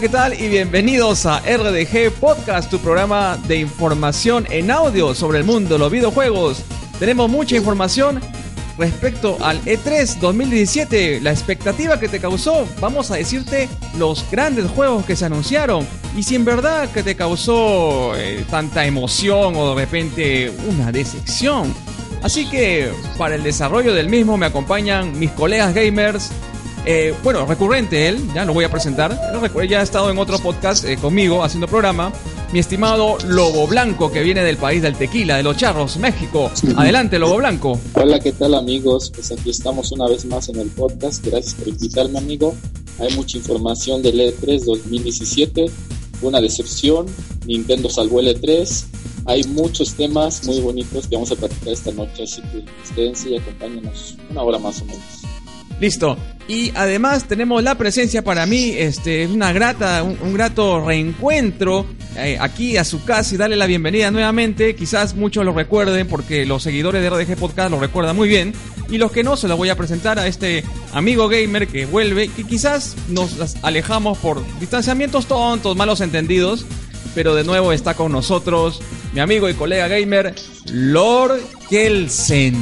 ¿qué tal? Y bienvenidos a RDG Podcast, tu programa de información en audio sobre el mundo de los videojuegos. Tenemos mucha información respecto al E3 2017, la expectativa que te causó. Vamos a decirte los grandes juegos que se anunciaron y si en verdad que te causó eh, tanta emoción o de repente una decepción. Así que para el desarrollo del mismo me acompañan mis colegas gamers eh, bueno, recurrente él, ya lo voy a presentar. Ya ha estado en otro podcast eh, conmigo haciendo programa. Mi estimado Lobo Blanco, que viene del país del tequila, de los charros, México. Adelante, Lobo Blanco. Hola, ¿qué tal, amigos? Pues aquí estamos una vez más en el podcast. Gracias por invitarme, amigo. Hay mucha información del E3 2017. Una decepción. Nintendo salvó el E3. Hay muchos temas muy bonitos que vamos a platicar esta noche, así que quédense y acompáñenos una hora más o menos. Listo. Y además tenemos la presencia para mí, este, es una grata, un, grato reencuentro eh, aquí a su casa y darle la bienvenida nuevamente. Quizás muchos lo recuerden porque los seguidores de RDG Podcast lo recuerdan muy bien. Y los que no, se lo voy a presentar a este amigo gamer que vuelve, que quizás nos alejamos por distanciamientos tontos, malos entendidos. Pero de nuevo está con nosotros mi amigo y colega gamer, Lord Kelsen.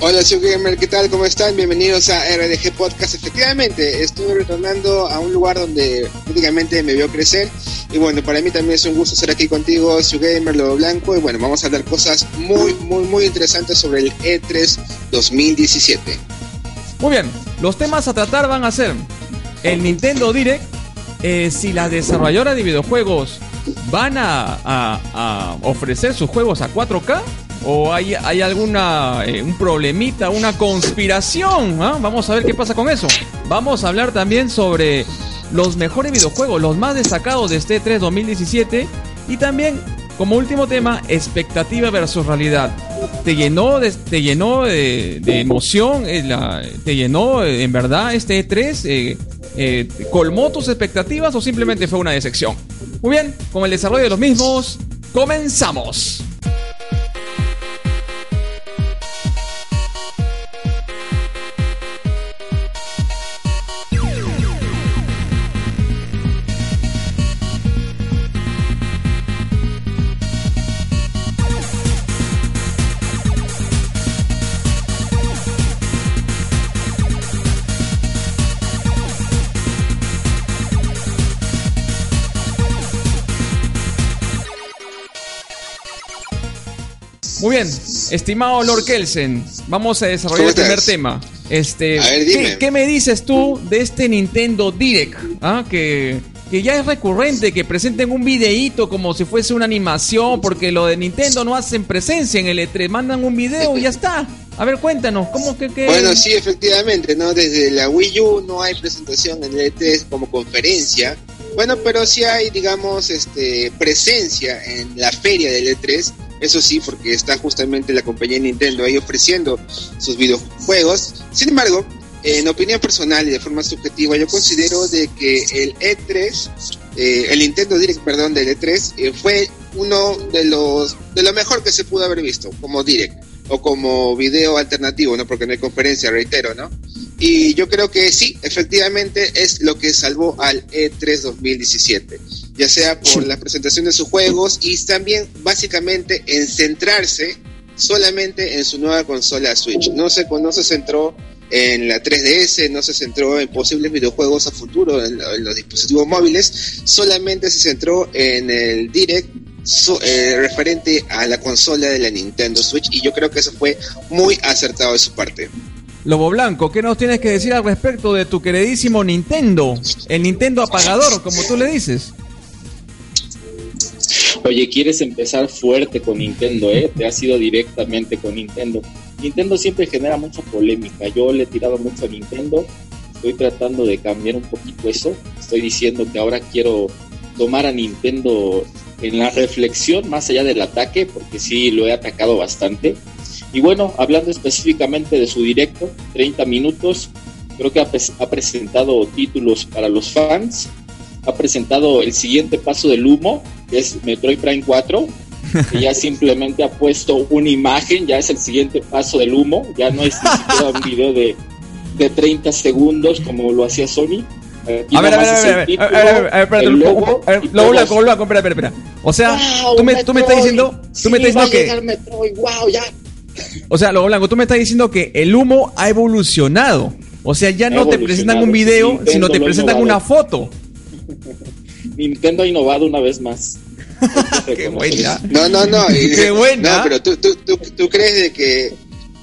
Hola, Gamer, ¿qué tal? ¿Cómo están? Bienvenidos a RDG Podcast. Efectivamente, estuve retornando a un lugar donde prácticamente me vio crecer. Y bueno, para mí también es un gusto estar aquí contigo, Gamer, Lobo Blanco. Y bueno, vamos a hablar cosas muy, muy, muy interesantes sobre el E3 2017. Muy bien, los temas a tratar van a ser el Nintendo Direct, eh, si la desarrolladora de videojuegos van a, ofrecer sus juegos a 4K? ¿O hay, hay alguna eh, problemita, una conspiración? ¿ah? Vamos a ver qué pasa con eso. Vamos a hablar también sobre los mejores videojuegos, los más destacados de este 3 2017 y también como último tema, expectativa versus realidad. ¿Te llenó de, te llenó de, emoción? Eh, ¿Te llenó eh, en verdad este E3? Eh, ¿Colmó tus expectativas o simplemente fue una decepción? Muy bien, con el desarrollo de los mismos, comenzamos. Estimado Lord Kelsen, vamos a desarrollar el primer tema. Este, ¿qué, me dices tú de este Nintendo Direct? ¿Ah? Que, que ya es recurrente que presenten un videíto como si fuese una animación, porque lo de Nintendo no hacen presencia en el E3, mandan un video y ya está. A ver, cuéntanos, ¿cómo que, que... Bueno, sí, efectivamente, ¿no? Desde la Wii U no hay presentación en el E3 como conferencia. Bueno, pero sí hay, digamos, este, presencia en la feria del E3 eso sí, porque está justamente la compañía Nintendo ahí ofreciendo sus videojuegos. Sin embargo, en opinión personal y de forma subjetiva, yo considero de que el E3, eh, el Nintendo Direct, perdón, del E3, eh, fue uno de los de lo mejor que se pudo haber visto como Direct o como video alternativo, ¿no? Porque no hay conferencia, reitero, ¿no? Y yo creo que sí, efectivamente es lo que salvó al E3 2017, ya sea por la presentación de sus juegos y también básicamente en centrarse solamente en su nueva consola Switch. No se, no se centró en la 3DS, no se centró en posibles videojuegos a futuro en, los dispositivos móviles, solamente se centró en el Direct eh, referente a la consola de la Nintendo Switch y yo creo que eso fue muy acertado de su parte. Lobo Blanco, ¿qué nos tienes que decir al respecto de tu queridísimo Nintendo? El Nintendo apagador, como tú le dices. Oye, quieres empezar fuerte con Nintendo, ¿eh? Te has ido directamente con Nintendo. Nintendo siempre genera mucha polémica. Yo le he tirado mucho a Nintendo. Estoy tratando de cambiar un poquito eso. Estoy diciendo que ahora quiero tomar a Nintendo en la reflexión más allá del ataque, porque sí lo he atacado bastante. Y bueno, hablando específicamente de su directo, 30 minutos, creo que ha, ha presentado títulos para los fans, ha presentado el siguiente paso del humo, que es Metroid Prime 4, que ya simplemente ha puesto una imagen, ya es el siguiente paso del humo, ya no es ni siquiera un video de, de 30 segundos como lo hacía Sony. a ver, a ver, a ver, a ver, a ver, a ver, lo blanco, lo espera, espera, espera. O sea, tú me, tú me estás diciendo, tú me estás diciendo que... Metroid, wow, ya. O sea, lo blanco, tú me estás diciendo que el humo ha evolucionado. O sea, ya no te presentan un video, sino te presentan una foto. Nintendo ha innovado una vez más. Qué buena. No, no, no. Qué buena. No, pero tú, tú, tú, tú crees de que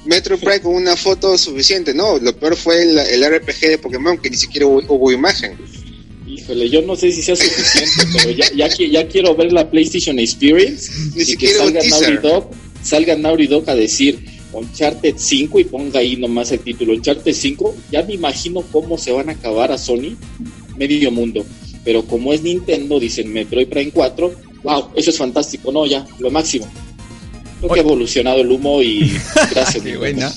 Metro Prime con una foto suficiente. No, lo peor fue el, el, RPG de Pokémon, que ni siquiera hubo, hubo, imagen. Híjole, yo no sé si sea suficiente, pero ya, ya, ya, quiero ver la PlayStation Experience. Ni siquiera que salga Naughty Dog, salga Naughty Dog a decir Uncharted 5 y ponga ahí nomás el título Uncharted 5. Ya me imagino cómo se van a acabar a Sony medio mundo. Pero como es Nintendo, dicen Metroid Prime 4, wow, eso es fantástico, no, ya, lo máximo. Creo que ha evolucionado el humo y gracias. Qué buena.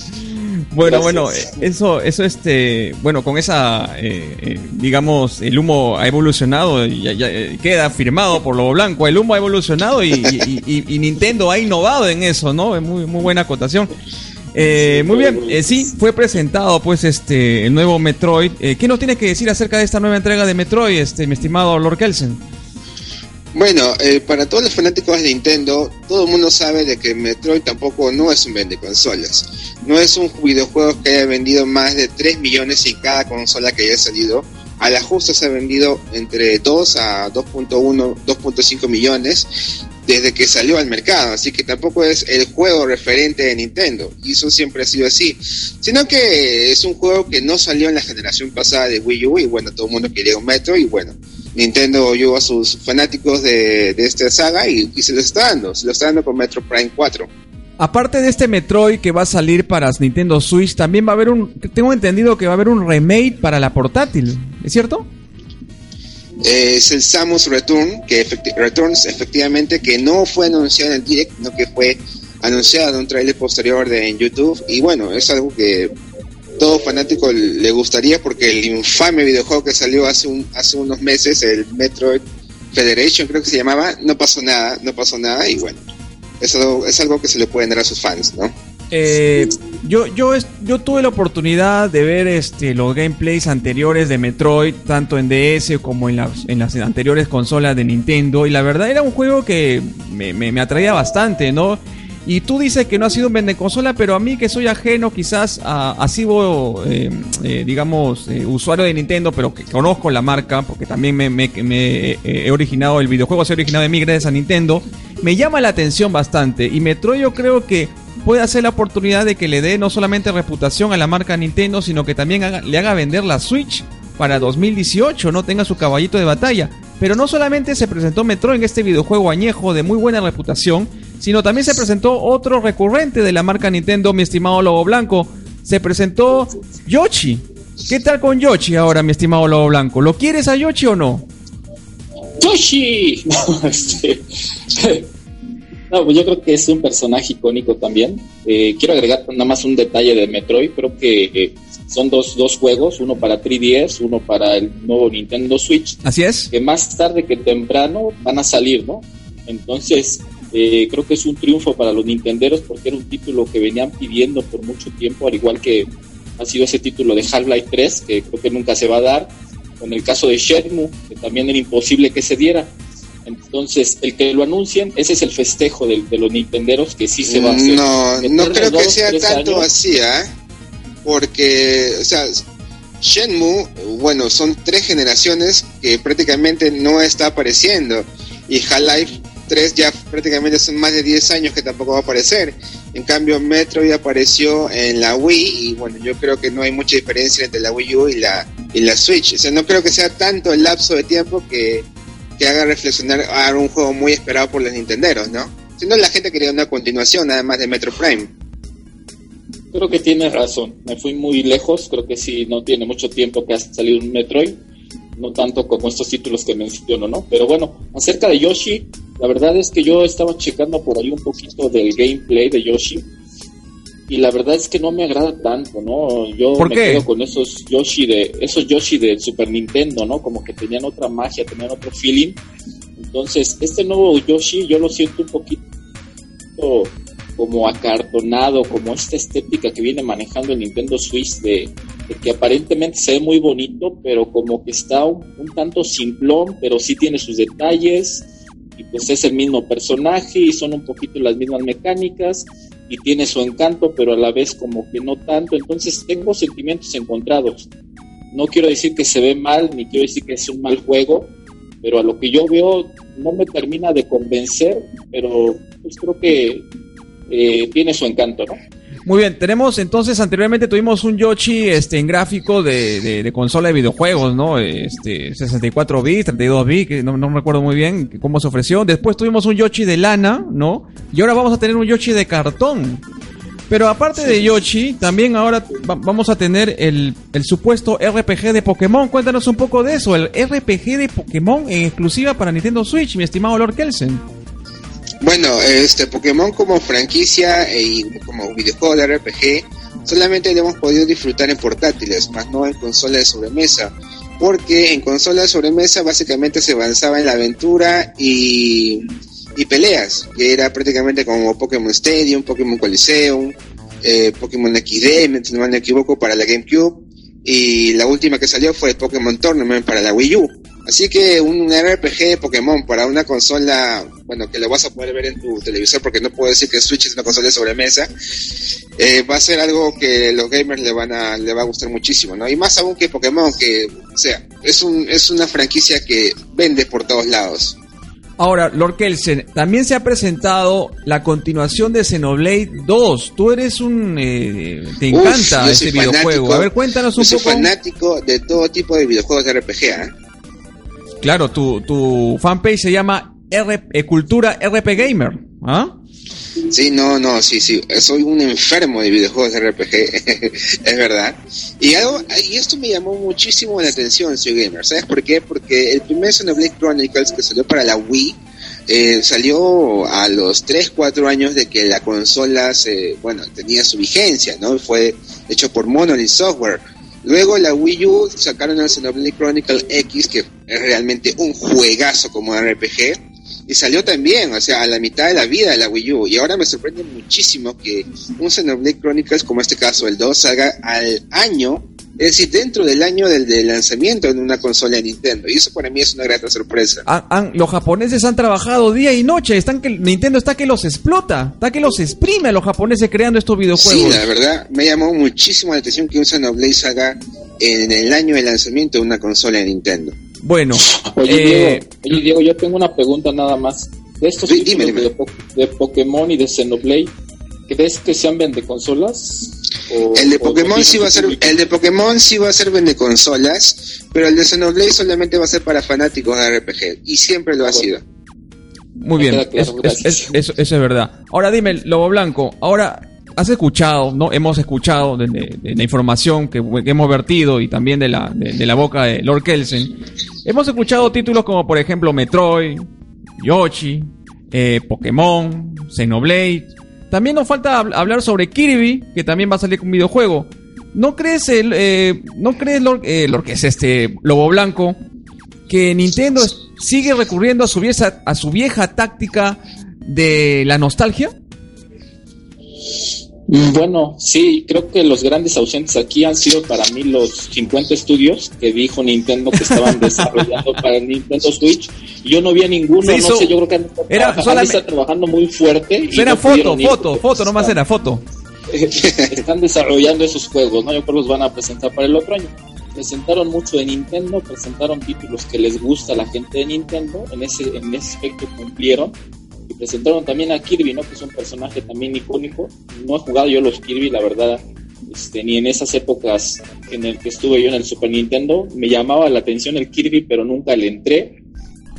Bueno, bueno, eso, eso este, bueno, con esa, eh, eh, digamos, el humo ha evolucionado y ya, ya, eh, queda firmado por lo blanco. El humo ha evolucionado y, y, y, y, Nintendo ha innovado en eso, ¿no? Es muy, muy buena acotación. Eh, muy bien, eh, sí, fue presentado pues este el nuevo Metroid. Eh, ¿Qué nos tiene que decir acerca de esta nueva entrega de Metroid, este mi estimado Lord Kelsen? Bueno, eh, para todos los fanáticos de Nintendo, todo el mundo sabe de que Metroid tampoco no es un vende consolas. No es un videojuego que haya vendido más de 3 millones en cada consola que haya salido. A la justa se ha vendido entre 2 a 2.1, 2.5 millones desde que salió al mercado, así que tampoco es el juego referente de Nintendo, y eso siempre ha sido así, sino que es un juego que no salió en la generación pasada de Wii U, y bueno, todo el mundo quería un Metro, y bueno, Nintendo oyó a sus fanáticos de, de esta saga y, se lo está dando, se lo está dando con Metro Prime 4. Aparte de este Metroid que va a salir para Nintendo Switch, también va a haber un, tengo entendido que va a haber un remake para la portátil, ¿es cierto? es el Samus Return, que Returns efectivamente que no fue anunciado en el direct, sino que fue anunciado en un trailer posterior de, en YouTube y bueno, es algo que todo fanático le gustaría porque el infame videojuego que salió hace un, hace unos meses, el Metroid Federation creo que se llamaba, no pasó nada, no pasó nada y bueno, eso es algo que se le pueden dar a sus fans, ¿no? Eh, yo, yo, yo tuve la oportunidad de ver este, los gameplays anteriores de Metroid, tanto en DS como en las, en las anteriores consolas de Nintendo, y la verdad era un juego que me, me, atraía bastante, ¿no? Y tú dices que no ha sido un vende consola, pero a mí que soy ajeno quizás a, a eh, eh, digamos, eh, usuario de Nintendo, pero que conozco la marca, porque también me, me, me he originado, el videojuego se ha originado de mí gracias a Nintendo, me llama la atención bastante. Y Metroid yo creo que puede hacer la oportunidad de que le dé no solamente reputación a la marca Nintendo, sino que también le haga vender la Switch para 2018, no tenga su caballito de batalla. Pero no solamente se presentó Metroid en este videojuego añejo de muy buena reputación, sino también se presentó otro recurrente de la marca Nintendo, mi estimado Lobo Blanco. Se presentó Yoshi. ¿Qué tal con Yoshi ahora, mi estimado Lobo Blanco? ¿Lo quieres a Yoshi o no? ¡Yoshi! Este... No, pues yo creo que es un personaje icónico también. Eh, quiero agregar nada más un detalle de Metroid. Creo que eh, son dos, dos juegos, uno para 3DS, uno para el nuevo Nintendo Switch. Así es. Que más tarde que temprano van a salir, ¿no? Entonces, eh, creo que es un triunfo para los nintenderos porque era un título que venían pidiendo por mucho tiempo, al igual que ha sido ese título de Half-Life 3, que creo que nunca se va a dar. Con el caso de Shenmue, que también era imposible que se diera. Entonces, el que lo anuncien, ese es el festejo de, de los Nintenderos que sí se va a hacer. No, no creo que sea tanto así, ¿ah? Porque, o sea, Shenmue, bueno, son tres generaciones que prácticamente no está apareciendo. Y Half-Life 3 ya prácticamente son más de 10 años que tampoco va a aparecer. En cambio, Metroid apareció en la Wii y bueno, yo creo que no hay mucha diferencia entre la Wii U y la, y la Switch. O sea, no creo que sea tanto el lapso de tiempo que, que haga reflexionar a un juego muy esperado por los Nintenderos, ¿no? Siendo la gente quería una continuación además de Metro Prime. Creo que tienes razón, me fui muy lejos, creo que sí, no tiene mucho tiempo que ha salido un Metroid, no tanto como estos títulos que menciono, ¿no? Pero bueno, acerca de Yoshi, la verdad es que yo estaba checando por ahí un poquito del gameplay de Yoshi y la verdad es que no me agrada tanto, ¿no? Yo me quedo con esos Yoshi de esos Yoshi de Super Nintendo, ¿no? Como que tenían otra magia, tenían otro feeling. Entonces, este nuevo Yoshi yo lo siento un poquito como acartonado, como esta estética que viene manejando el Nintendo Switch de, que aparentemente se ve muy bonito, pero como que está un, un tanto simplón, pero sí tiene sus detalles y pues es el mismo personaje y son un poquito las mismas mecánicas y tiene su encanto, pero a la vez como que no tanto. Entonces tengo sentimientos encontrados. No quiero decir que se ve mal, ni quiero decir que es un mal juego, pero a lo que yo veo no me termina de convencer, pero pues creo que eh, tiene su encanto, ¿no? Muy bien, tenemos entonces anteriormente tuvimos un Yoshi este en gráfico de, de, consola de videojuegos, ¿no? Este 64 bits, 32 bits, que no, no recuerdo muy bien cómo se ofreció. Después tuvimos un Yoshi de lana, ¿no? Y ahora vamos a tener un Yoshi de cartón. Pero aparte de Yoshi, también ahora vamos a tener el, el, supuesto RPG de Pokémon. Cuéntanos un poco de eso, el RPG de Pokémon en exclusiva para Nintendo Switch, mi estimado Lord Kelsen. Bueno, este Pokémon como franquicia y como videojuego de RPG solamente lo hemos podido disfrutar en portátiles, más no en consolas de sobremesa, porque en consolas de sobremesa básicamente se avanzaba en la aventura y, y peleas, que era prácticamente como Pokémon Stadium, Pokémon Coliseum, eh, Pokémon XD, si no me equivoco, para la GameCube, y la última que salió fue Pokémon Tournament para la Wii U. Así que un RPG de Pokémon para una consola, bueno, que lo vas a poder ver en tu televisor porque no puedo decir que Switch es una consola de sobremesa, eh, va a ser algo que los gamers le van a, le va a gustar muchísimo, ¿no? Y más aún que Pokémon, que, o sea, es un, es una franquicia que vende por todos lados. Ahora, Lord Kelsen, también se ha presentado la continuación de Xenoblade 2. Tú eres un... Eh, te encanta este videojuego. A ver, cuéntanos un yo soy fanático de todo tipo de videojuegos de RPG, ¿eh? Claro, tu, tu fanpage se llama R eh, Cultura RP Gamer. ¿Ah? Sí, no, no, sí, sí. Soy un enfermo de videojuegos de RPG, es verdad. Y y esto me llamó muchísimo la atención, soy gamer. ¿Sabes por qué? Porque el primer Xenoblade Chronicles que salió para la Wii eh, salió a los 3, 4 años de que la consola se, bueno, tenía su vigencia, ¿no? Fue hecho por Monolith Software. Luego la Wii U sacaron el Xenoblade Chronicle X, que es realmente un juegazo como RPG, y salió también, o sea, a la mitad de la vida de la Wii U. Y ahora me sorprende muchísimo que un Xenoblade Chronicles, como este caso el 2, salga al año es decir, dentro del año del, lanzamiento en una consola de Nintendo. Y eso para mí es una grata sorpresa. los japoneses han trabajado día y noche. Están que Nintendo está que los explota, está que los exprime a los japoneses creando estos videojuegos. Sí, la verdad, me llamó muchísimo la atención que un Xenoblade salga en el año de lanzamiento de una consola de Nintendo. Bueno, oye, eh, Diego, yo tengo una pregunta nada más. De estos De, de, Pokémon y de Xenoblade, ¿crees que sean vende consolas? el de Pokémon sí va a ser el de Pokémon sí va a ser vende consolas, pero el de Xenoblade solamente va a ser para fanáticos de RPG y siempre lo ha sido. Muy bien, eso es verdad. Ahora dime, Lobo Blanco, ahora has escuchado, ¿no? Hemos escuchado de, la información que, hemos vertido y también de la, de, la boca de Lord Kelsen. Hemos escuchado títulos como, por ejemplo, Metroid, Yoshi, eh, Pokémon, Xenoblade, también nos falta hablar sobre Kirby, que también va a salir con un videojuego. ¿No crees, el, eh, ¿no crees lo, eh, lo, que es este Lobo Blanco, que Nintendo sigue recurriendo a su vieja, a su vieja táctica de la nostalgia? Mm, Bueno, sí, creo que los grandes ausentes aquí han sido para mí los 50 estudios que dijo Nintendo que estaban desarrollando para el Nintendo Switch. Yo no vi a ninguno, hizo- no sé, yo creo que han estado, era trabajando, han estado trabajando muy fuerte. y Era no foto, ir foto, foto, nomás era foto. están desarrollando esos juegos, ¿no? Yo creo que los van a presentar para el otro año. Presentaron mucho de Nintendo, presentaron títulos que les gusta a la gente de Nintendo, en ese, en ese aspecto cumplieron. Presentaron también a Kirby, ¿no? Que es un personaje también icónico. No he jugado yo los Kirby, la verdad, este, ni en esas épocas en el que estuve yo en el Super Nintendo. Me llamaba la atención el Kirby, pero nunca le entré.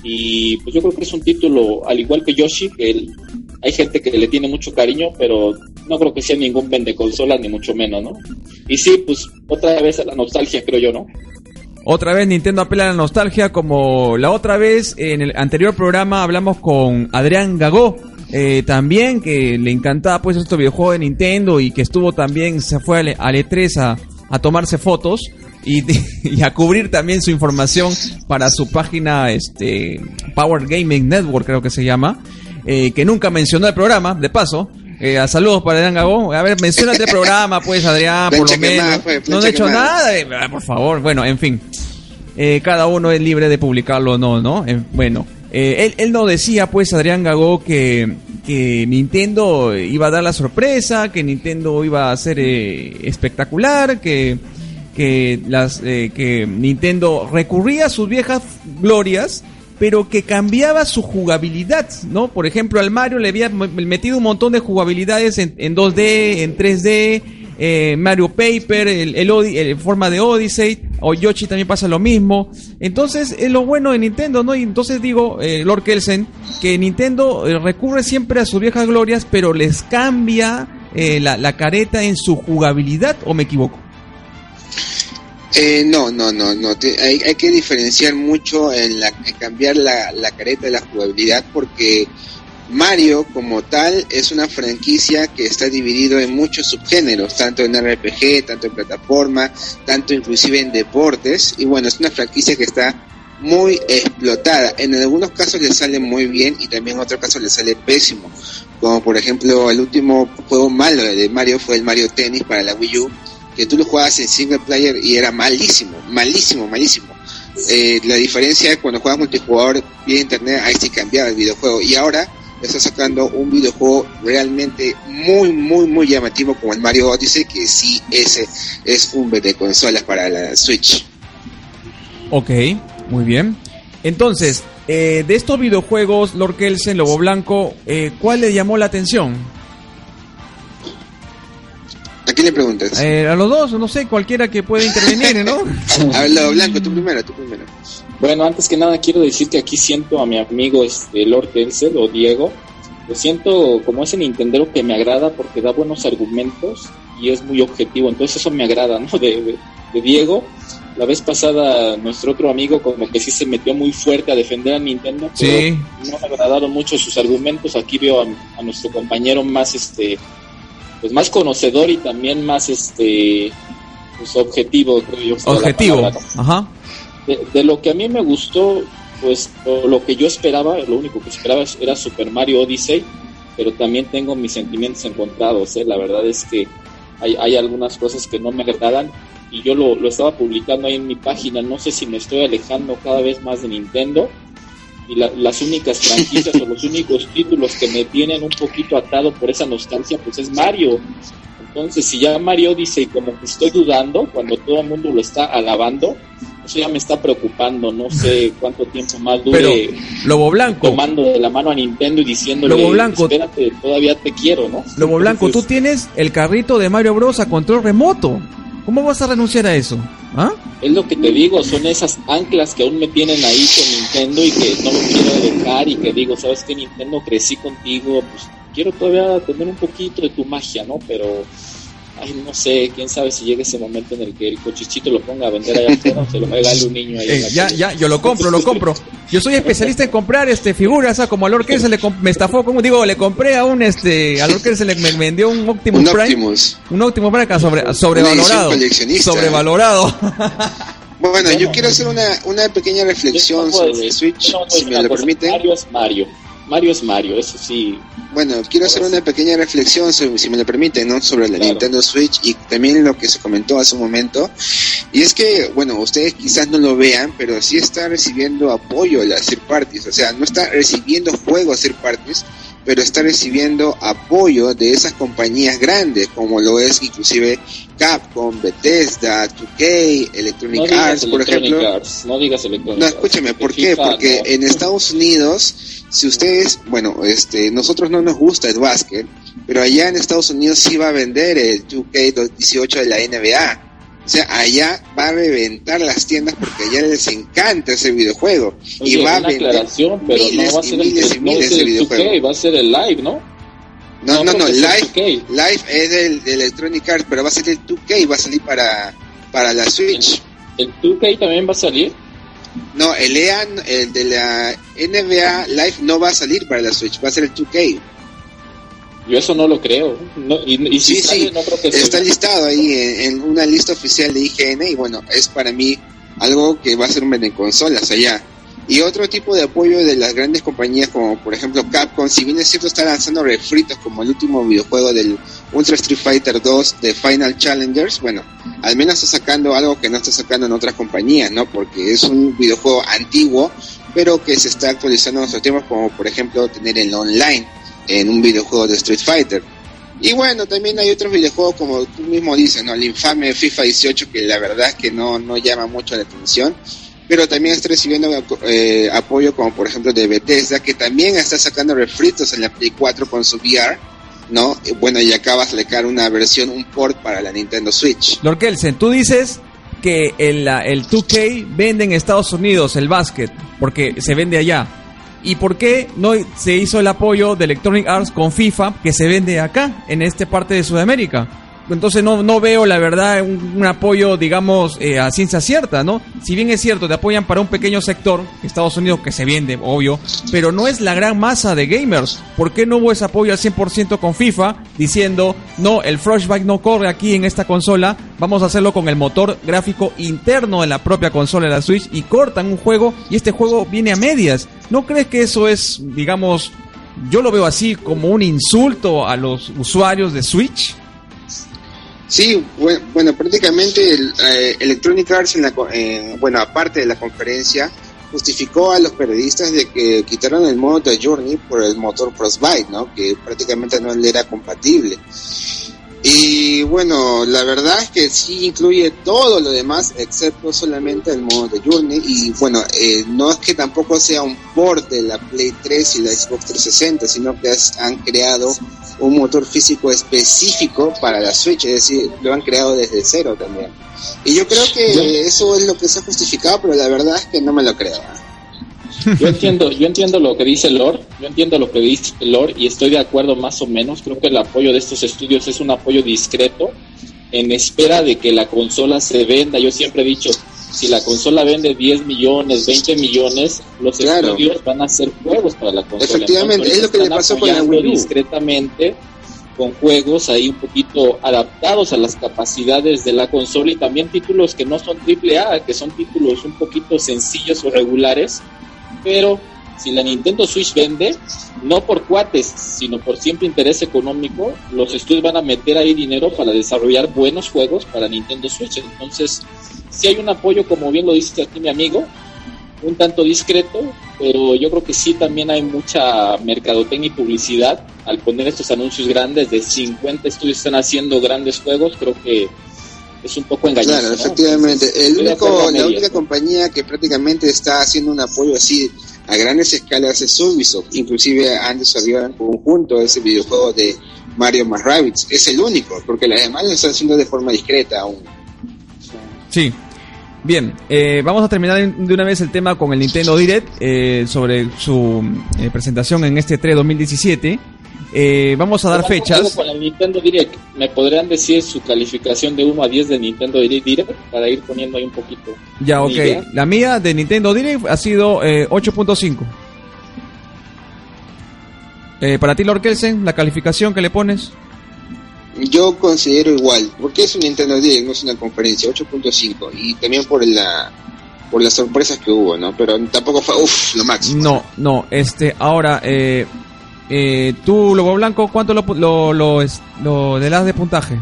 Y pues yo creo que es un título, al igual que Yoshi, que hay gente que le tiene mucho cariño, pero no creo que sea ningún vende consolas, ni mucho menos, ¿no? Y sí, pues otra vez a la nostalgia, creo yo, ¿no? Otra vez Nintendo apela a la nostalgia, como la otra vez en el anterior programa hablamos con Adrián Gagó, eh, también que le encantaba pues estos videojuegos de Nintendo y que estuvo también, se fue al, al E3 a, tomarse fotos y, y a cubrir también su información para su página este Power Gaming Network creo que se llama, eh, que nunca mencionó el programa, de paso. Eh, a saludos para Adrián Gagó. A ver, mencionate el programa, pues, Adrián, por lo menos. pues, no he hecho nada. eh, ah, por favor, bueno, en fin. Eh, cada uno es libre de publicarlo o no, ¿no? Eh, bueno, eh, él, él no decía, pues, Adrián Gagó, que, que Nintendo iba a dar la sorpresa, que Nintendo iba a ser eh, espectacular, que, que, las, eh, que Nintendo recurría a sus viejas glorias, pero que cambiaba su jugabilidad, ¿no? Por ejemplo, al Mario le había metido un montón de jugabilidades en, en 2D, en 3D, eh, Mario Paper, el, el, el forma de Odyssey, o Yoshi también pasa lo mismo. Entonces, es lo bueno de Nintendo, ¿no? Y entonces digo, eh, Lord Kelsen, que Nintendo eh, recurre siempre a sus viejas glorias, pero les cambia eh, la careta en su jugabilidad, ¿o me equivoco? Eh, no, no, no, no. hay, hay que diferenciar mucho en, la, cambiar la, la careta de la jugabilidad porque Mario como tal es una franquicia que está dividido en muchos subgéneros, tanto en RPG, tanto en plataforma, tanto inclusive en deportes. Y bueno, es una franquicia que está muy explotada. En algunos casos le sale muy bien y también en otros casos le sale pésimo. Como por ejemplo el último juego malo de Mario fue el Mario Tennis para la Wii U que tú lo jugabas en single player y era malísimo, malísimo, malísimo. Eh, la diferencia es cuando juegas multijugador vía internet, ahí sí cambiaba el videojuego. Y ahora está sacando un videojuego realmente muy, muy, muy llamativo como el Mario Odyssey, que sí ese es un de consolas para la Switch. Ok, muy bien. Entonces, eh, de estos videojuegos, Lord Kelsen, Lobo Blanco, eh, ¿cuál le llamó la atención? ¿A quién le preguntas? Eh, a los dos, no sé, cualquiera que pueda intervenir, ¿no? A ver, Lobo Blanco, tú primero, tú primero. Bueno, antes que nada quiero decir que aquí siento a mi amigo este Lord Denzel o Diego. Lo siento como ese Nintendero que me agrada porque da buenos argumentos y es muy objetivo. Entonces eso me agrada, ¿no? De, de- de Diego. La vez pasada nuestro otro amigo como que sí se metió muy fuerte a defender a Nintendo. Pero Sí. no me agradaron mucho sus argumentos. Aquí veo a, a nuestro compañero más este pues más conocedor y también más este pues objetivo, creo yo. Objetivo. Ajá. de, de lo que a mí me gustó, pues lo que yo esperaba, lo único que esperaba es- era Super Mario Odyssey, pero también tengo mis sentimientos encontrados, ¿eh? la verdad es que hay, hay algunas cosas que no me agradan y yo lo, lo estaba publicando ahí en mi página, no sé si me estoy alejando cada vez más de Nintendo y la- las únicas franquicias o los únicos títulos que me tienen un poquito atado por esa nostalgia, pues es Mario. Entonces, si ya Mario Odyssey como que estoy dudando cuando todo el mundo lo está alabando, eso ya me está preocupando. No sé cuánto tiempo más dure Pero, Lobo Blanco, tomando de la mano a Nintendo y diciéndole, Lobo Blanco. espérate, todavía te quiero, ¿no? Lobo Blanco, tú tienes el carrito de Mario Bros. a control remoto. ¿Cómo vas a renunciar a eso? ¿Ah? Es lo que te digo, son esas anclas que aún me tienen ahí con Nintendo y que no lo quiero dejar y que digo, ¿sabes qué, Nintendo? Crecí contigo, pues quiero todavía tener un poquito de tu magia, ¿no? Pero, ay, no sé, quién sabe si llega ese momento en el que el cochichito lo ponga a vender allá afuera o se lo regale un niño ahí. en Eh, la ya, calle. ya, yo lo compro, lo compro. Yo soy especialista en comprar este figuras, ¿sabes? como a Lord Kelsen le comp- me estafó, como digo, le compré a un este, a Lord Kelsen le me vendió un Optimus Un Prime, Optimus. un Optimus Prime acá sobre, sobrevalorado, sobrevalorado. Bueno, yo quiero hacer una, una pequeña reflexión sobre decir- Switch, no si me lo permiten. Mario es Mario. Mario es Mario, eso sí. Bueno, quiero hacer una pequeña reflexión, si me lo permiten, ¿no? sobre la Nintendo Switch y también lo que se comentó hace un momento. Y es que, bueno, ustedes quizás no lo vean, pero sí está recibiendo apoyo a las third parties. O sea, no está recibiendo juegos third parties, pero está recibiendo apoyo de esas compañías grandes, como lo es inclusive Capcom, Bethesda, 2K, Electronic Arts, por ejemplo. no digas Electronic No, escúcheme, ¿por qué? Porque en Estados Unidos, si ustedes, bueno, este, nosotros no nos gusta el básquet, pero allá en Estados Unidos sí va a vender el 2K18 de la NBA. O sea, allá va a reventar las tiendas porque allá les encanta ese videojuego. y va a vender miles no va a ser y miles el, y miles de videojuegos. va a ser el live, ¿no? No, no, no, live, live es del de Electronic Arts, pero va a ser el 2K, va a salir para, para la Switch. ¿El, 2K también va a salir? No, el EA, el de la NBA Live no va a salir para la Switch, va a ser el 2K. Yo eso no lo creo. y, sí, sí, está listado ahí en, una lista oficial de IGN y bueno, es para mí algo que va a ser un consolas allá. Y otro tipo de apoyo de las grandes compañías como por ejemplo Capcom, si bien es cierto está lanzando refritos como el último videojuego del Ultra Street Fighter 2 de Final Challengers, bueno, al menos está sacando algo que no está sacando en otras compañías, ¿no? Porque es un videojuego antiguo, pero que se está actualizando en nuestros tiempos, como por ejemplo tener el online en un videojuego de Street Fighter. Y bueno, también hay otros videojuegos como tú mismo dices, ¿no? El infame FIFA 18 que la verdad es que no, no llama mucho la atención. Pero también está recibiendo eh, apoyo como por ejemplo de Bethesda que también está sacando refritos en la Play 4 con su VR. ¿no? Bueno, y acaba de sacar una versión, un port para la Nintendo Switch. Lord Kelsen, tú dices que el, el 2K vende en Estados Unidos el básquet, porque se vende allá. ¿Y por qué no se hizo el apoyo de Electronic Arts con FIFA que se vende acá, en esta parte de Sudamérica? Entonces no, no veo, la verdad, un, apoyo, digamos, eh, a ciencia cierta, ¿no? Si bien es cierto, te apoyan para un pequeño sector, Estados Unidos, que se vende, obvio, pero no es la gran masa de gamers. ¿Por qué no hubo ese apoyo al 100% con FIFA diciendo, no, el Frostbite no corre aquí en esta consola, vamos a hacerlo con el motor gráfico interno de la propia consola de la Switch y cortan un juego y este juego viene a medias? ¿No crees que eso es, digamos, yo lo veo así como un insulto a los usuarios de Switch? Sí, bueno, prácticamente el, eh, Electronic Arts, en la, eh, bueno, aparte de la conferencia, justificó a los periodistas de que quitaron el modo de Journey por el motor Frostbite, ¿no? Que prácticamente no le era compatible. Y bueno, la verdad es que sí incluye todo lo demás, excepto solamente el modo de Journey. Y bueno, eh, no es que tampoco sea un port de la Play 3 y la Xbox 360, sino que han creado un motor físico específico para la Switch, es decir, lo han creado desde cero también. Y yo creo que eso es lo que se ha justificado, pero la verdad es que no me lo creo. Yo entiendo, yo entiendo lo que dice Lord, yo entiendo lo que dice Lord y estoy de acuerdo más o menos. Creo que el apoyo de estos estudios es un apoyo discreto en espera de que la consola se venda. Yo siempre he dicho, si la consola vende 10 millones, 20 millones, los estudios van a hacer juegos para la consola. Efectivamente, es lo que le pasó con la Wii discretamente con juegos ahí un poquito adaptados a las capacidades de la consola y también títulos que no son triple A, que son títulos un poquito sencillos o regulares, pero si la Nintendo Switch vende, no por cuates, sino por siempre interés económico, los estudios van a meter ahí dinero para desarrollar buenos juegos para Nintendo Switch. Entonces, si hay un apoyo, como bien lo dice aquí mi amigo, un tanto discreto, pero yo creo que sí también hay mucha mercadotecnia y publicidad al poner estos anuncios grandes de 50 estudios están haciendo grandes juegos, creo que es un poco engañoso. Claro, efectivamente. El único, la única compañía que prácticamente está haciendo un apoyo así a grandes escalas es Ubisoft. Inclusive han desarrollado en conjunto ese videojuego de Mario más Rabbids. Es el único, porque las demás lo están haciendo de forma discreta aún. Sí. Bien, eh, vamos a terminar de una vez el tema con el Nintendo Direct eh, sobre su eh, presentación en este 3 2017. Eh, vamos a dar fechas. Con el Nintendo Direct, ¿me podrían decir su calificación de 1 a 10 de Nintendo Direct para ir poniendo ahí un poquito? Ya, ok. La mía de Nintendo Direct ha sido 8.5. Eh, eh, para ti, Lord Kelsen, la calificación que le pones. Yo considero igual, porque es un Nintendo Direct, no es una conferencia, 8.5. Y también por la por las sorpresas que hubo, ¿no? Pero tampoco fue, uff, lo máximo. No, no, este, ahora, eh, eh, tú, Lobo Blanco, ¿cuánto lo, lo, lo, es- lo le das de puntaje?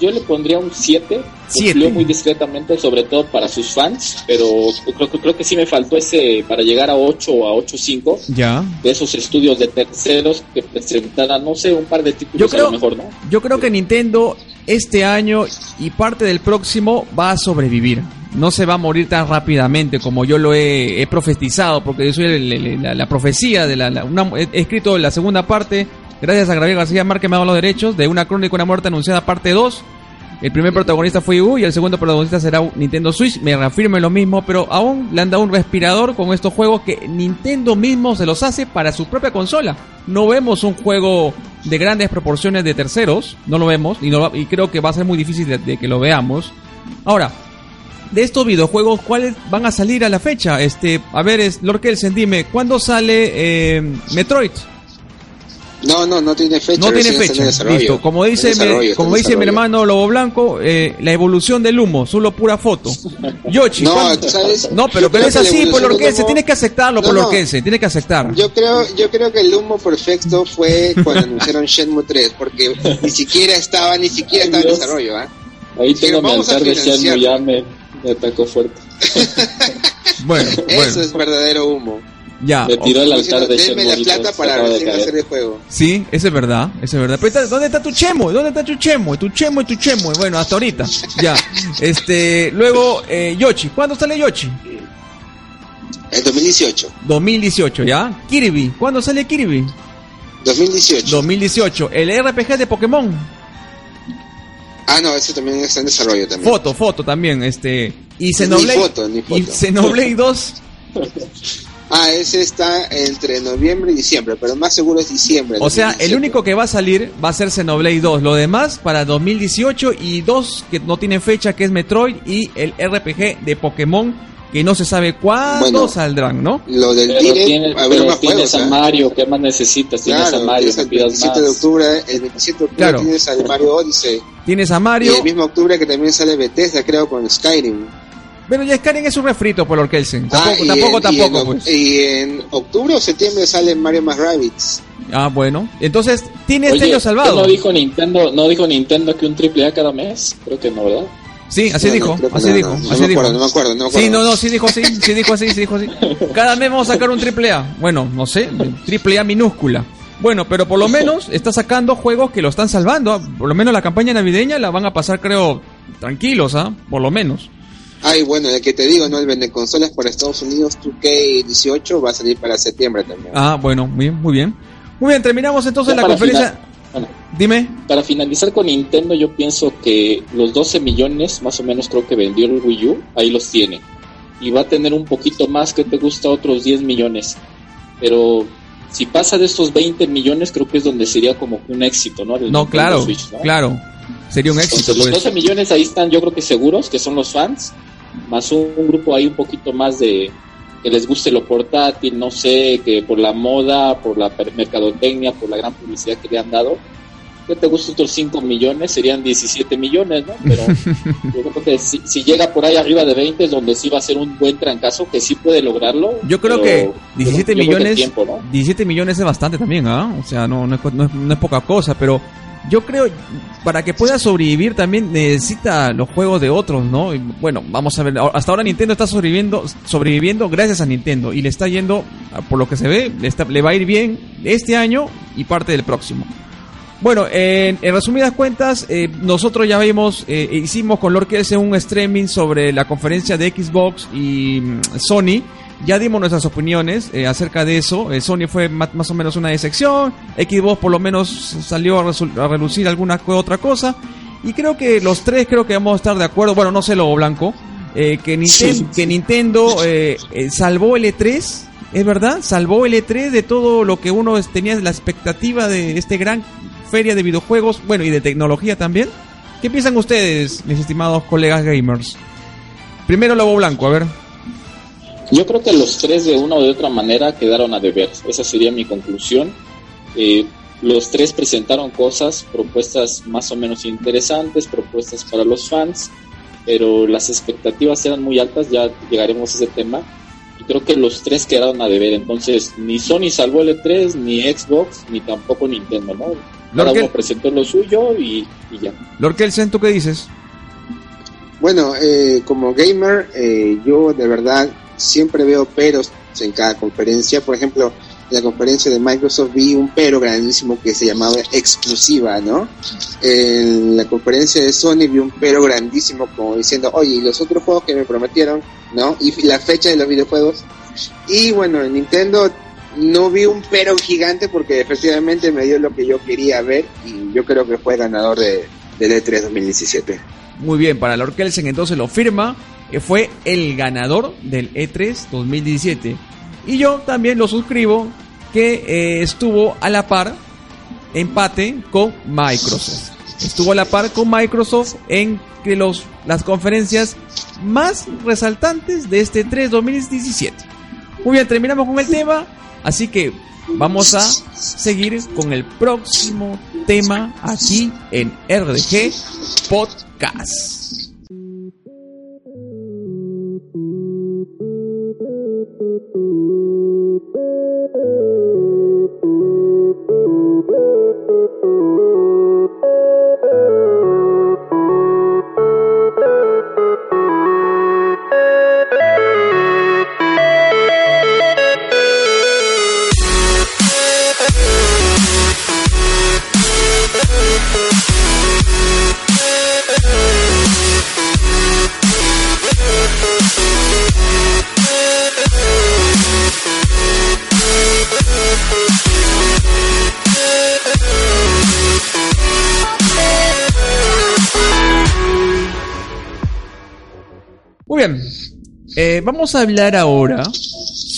Yo le pondría un 7. Siete. Cumplió muy discretamente, sobre todo para sus fans, pero creo, que- creo que sí me faltó ese para llegar a 8 o a 8.5 Ya. de esos estudios de terceros que presentaran, no sé, un par de títulos Yo creo- a lo mejor, ¿no? Yo creo que Nintendo este año y parte del próximo va a sobrevivir. No se va a morir tan rápidamente como yo lo he, he profetizado, porque yo soy el- el- la, la profecía de la... la- una- he escrito la segunda parte, gracias a Gabriel García Márquez me ha dado los derechos, de una crónica una muerte anunciada parte 2. El primer protagonista fue Yu y el segundo protagonista será Nintendo Switch. Me reafirmo en lo mismo, pero aún le han dado un respirador con estos juegos que Nintendo mismo se los hace para su propia consola. No vemos un juego de grandes proporciones de terceros, no lo vemos y, creo que va a ser muy difícil de, de que lo veamos. Ahora, de estos videojuegos, ¿cuáles van a salir a la fecha? Este, a ver, es, Lord Kelsen, dime, ¿cuándo sale eh, Metroid? No, no, no tiene fecha. No tiene fecha. Listo. Como dice, mi, como dice mi hermano Lobo Blanco, eh, la evolución del humo, solo pura foto. Yoshi. No, ¿cuándo- ¿tú sabes? no, pero, Yo pero creo es que así, por Lorquense, humo- tienes que aceptarlo, No, por no. Lorquense, tienes que aceptar. Yo creo, yo creo que el humo perfecto fue cuando anunciaron Shenmue 3, porque ni siquiera estaba, ni siquiera estaba en desarrollo, ¿ah? Ahí tengo mi altar de. Shenmue, ya me, me atacó fuerte. Bueno, Eso bueno, es verdadero humo. Ya. Me tiró el altar de Denme la plata para recién hacer el juego. Sí, eso es verdad, eso es verdad. Pero está- ¿dónde está tu chemo? ¿Dónde está tu chemo? Tu chemo y tu chemo. Bueno, hasta ahorita. Ya. Este, luego, eh, Yoshi. ¿Cuándo sale Yoshi? En 2018. 2018, ¿ya? Kirby. ¿Cuándo sale Kirby? 2018. 2018. El RPG de Pokémon. Ah, no, ese también está en desarrollo también. Foto, foto también, este. Y Ni Xenoblade. foto, ni Y foto. Xenoblade 2. Ah, ese está entre noviembre y diciembre, pero más seguro es diciembre. O sea, el 2017. único que va a salir va a ser Xenoblade 2. Lo demás para 2018 y dos que no tienen fecha, que es Metroid y el RPG de Pokémon, que no se sabe cuándo Bueno. saldrán, ¿no? Lo del Pero, Direct, tienes, a ver pero más tienes juegos. a. Mario, ¿qué más necesitas? Tienes Claro, a Mario, tienes el pidas 27 más. de octubre, el 27 de octubre Claro. tienes al Mario Odyssey. Tienes a Y Mario. el mismo octubre que también sale Bethesda, creo, con Skyrim. Bueno, ya Skyrim es un refrito por Kelsen. Ah, Tampoco, y tampoco, en- y en tampoco, oc- pues. Y en octubre o septiembre sale Mario más Rabbids. Ah, bueno. Entonces, tiene este año salvado. ¿no dijo Nintendo, no dijo Nintendo que un triple A cada mes? Creo que no, ¿verdad? Sí, así No, no, dijo, que así no, dijo, no, no así me dijo. acuerdo, no me acuerdo, no me acuerdo. Sí, no, no, sí dijo así, sí dijo así, sí dijo así. Cada mes vamos a sacar un triple A. Bueno, no sé, triple A minúscula. Bueno, pero por lo menos está sacando juegos que lo están salvando. ¿ah? Por lo menos la campaña navideña la van a pasar, creo, tranquilos, ¿ah? Por lo menos. Ay, bueno, el que te digo, ¿no? El vende consolas para Estados Unidos 2K18 va a salir para septiembre también. Ah, bueno, muy bien, muy bien. Muy bien, terminamos entonces Ya la conferencia. bueno, Dime. para finalizar con Nintendo, yo pienso que los 12 millones, más o menos creo que vendió el Wii U, ahí los tiene. Y va a tener un poquito más que te gusta, otros 10 millones. Pero si pasa de estos 20 millones, creo que es donde sería como un éxito, ¿no? El No, Nintendo claro, Switch, ¿no? claro. Sería un éxito, Entonces, los pues. 12 millones ahí están, yo creo que seguros, que son los fans, más un, un grupo ahí un poquito más de que les guste lo portátil, no sé, que por la moda, por la mercadotecnia, por la gran publicidad que le han dado, que te gusta otros 5 millones, serían 17 millones, ¿no? Pero yo creo que si, si llega por ahí arriba de 20 es donde sí va a ser un buen trancazo, que sí puede lograrlo. Yo creo que yo- 17 yo creo que millones, tiempo, ¿no? 17 millones es bastante también, ¿ah? O sea, no, no, es, no es- no es poca cosa, pero yo creo, para que pueda sobrevivir también necesita los juegos de otros, ¿no? Y bueno, vamos a ver, hasta ahora Nintendo está sobreviviendo, sobreviviendo gracias a Nintendo y le está yendo, por lo que se ve, le, está- le va a ir bien este año y parte del próximo. Bueno, en, resumidas cuentas, eh, nosotros ya vimos, eh, hicimos con Kelsen un streaming sobre la conferencia de Xbox y mm, Sony. Ya dimos nuestras opiniones eh, acerca de eso. Eh, Sony fue ma- más o menos una decepción. Xbox por lo menos salió a, a relucir alguna otra cosa. Y creo que los tres creo que vamos a estar de acuerdo. Bueno, no sé, Lobo Blanco. eh, que, Ninten- Sí. que Nintendo eh, eh, salvó el E3. ¿Es verdad? Salvó el E3 de todo lo que uno tenía la expectativa de este gran feria de videojuegos, bueno, y de tecnología también. ¿Qué piensan ustedes, mis estimados colegas gamers? Primero Lobo Blanco, a ver. Yo creo que los tres de una o de otra manera quedaron a deber. Esa sería mi conclusión. Eh, los tres presentaron cosas, propuestas más o menos interesantes, propuestas para los fans. pero las expectativas eran muy altas, ya llegaremos a ese tema. Y creo que los tres quedaron a deber, entonces ni Sony salvó el E3, ni Xbox, ni tampoco Nintendo, ¿no? Cada uno presentó lo suyo y, ya. Lord Kelsen, ¿tú qué dices? Bueno, eh, como gamer, eh, yo de verdad siempre veo peros en cada conferencia. Por ejemplo, en la conferencia de Microsoft vi un pero grandísimo que se llamaba exclusiva, ¿no? En la conferencia de Sony vi un pero grandísimo como diciendo, oye, ¿y los otros juegos que me prometieron? ¿No? Y la fecha de los videojuegos. Y bueno, en Nintendo no vi un pero gigante porque efectivamente me dio lo que yo quería ver y yo creo que fue ganador de, del E3 2017. Muy bien, para Lord Kelsen entonces lo firma, que fue el ganador del E3 2017. Y yo también lo suscribo, que eh, estuvo a la par, empate con Microsoft. Estuvo a la par con Microsoft en que los, las conferencias más resaltantes de este E3 2017. Muy bien, terminamos con el tema, así que vamos a seguir con el próximo tema aquí en RDG Podcast. Bien, vamos a hablar ahora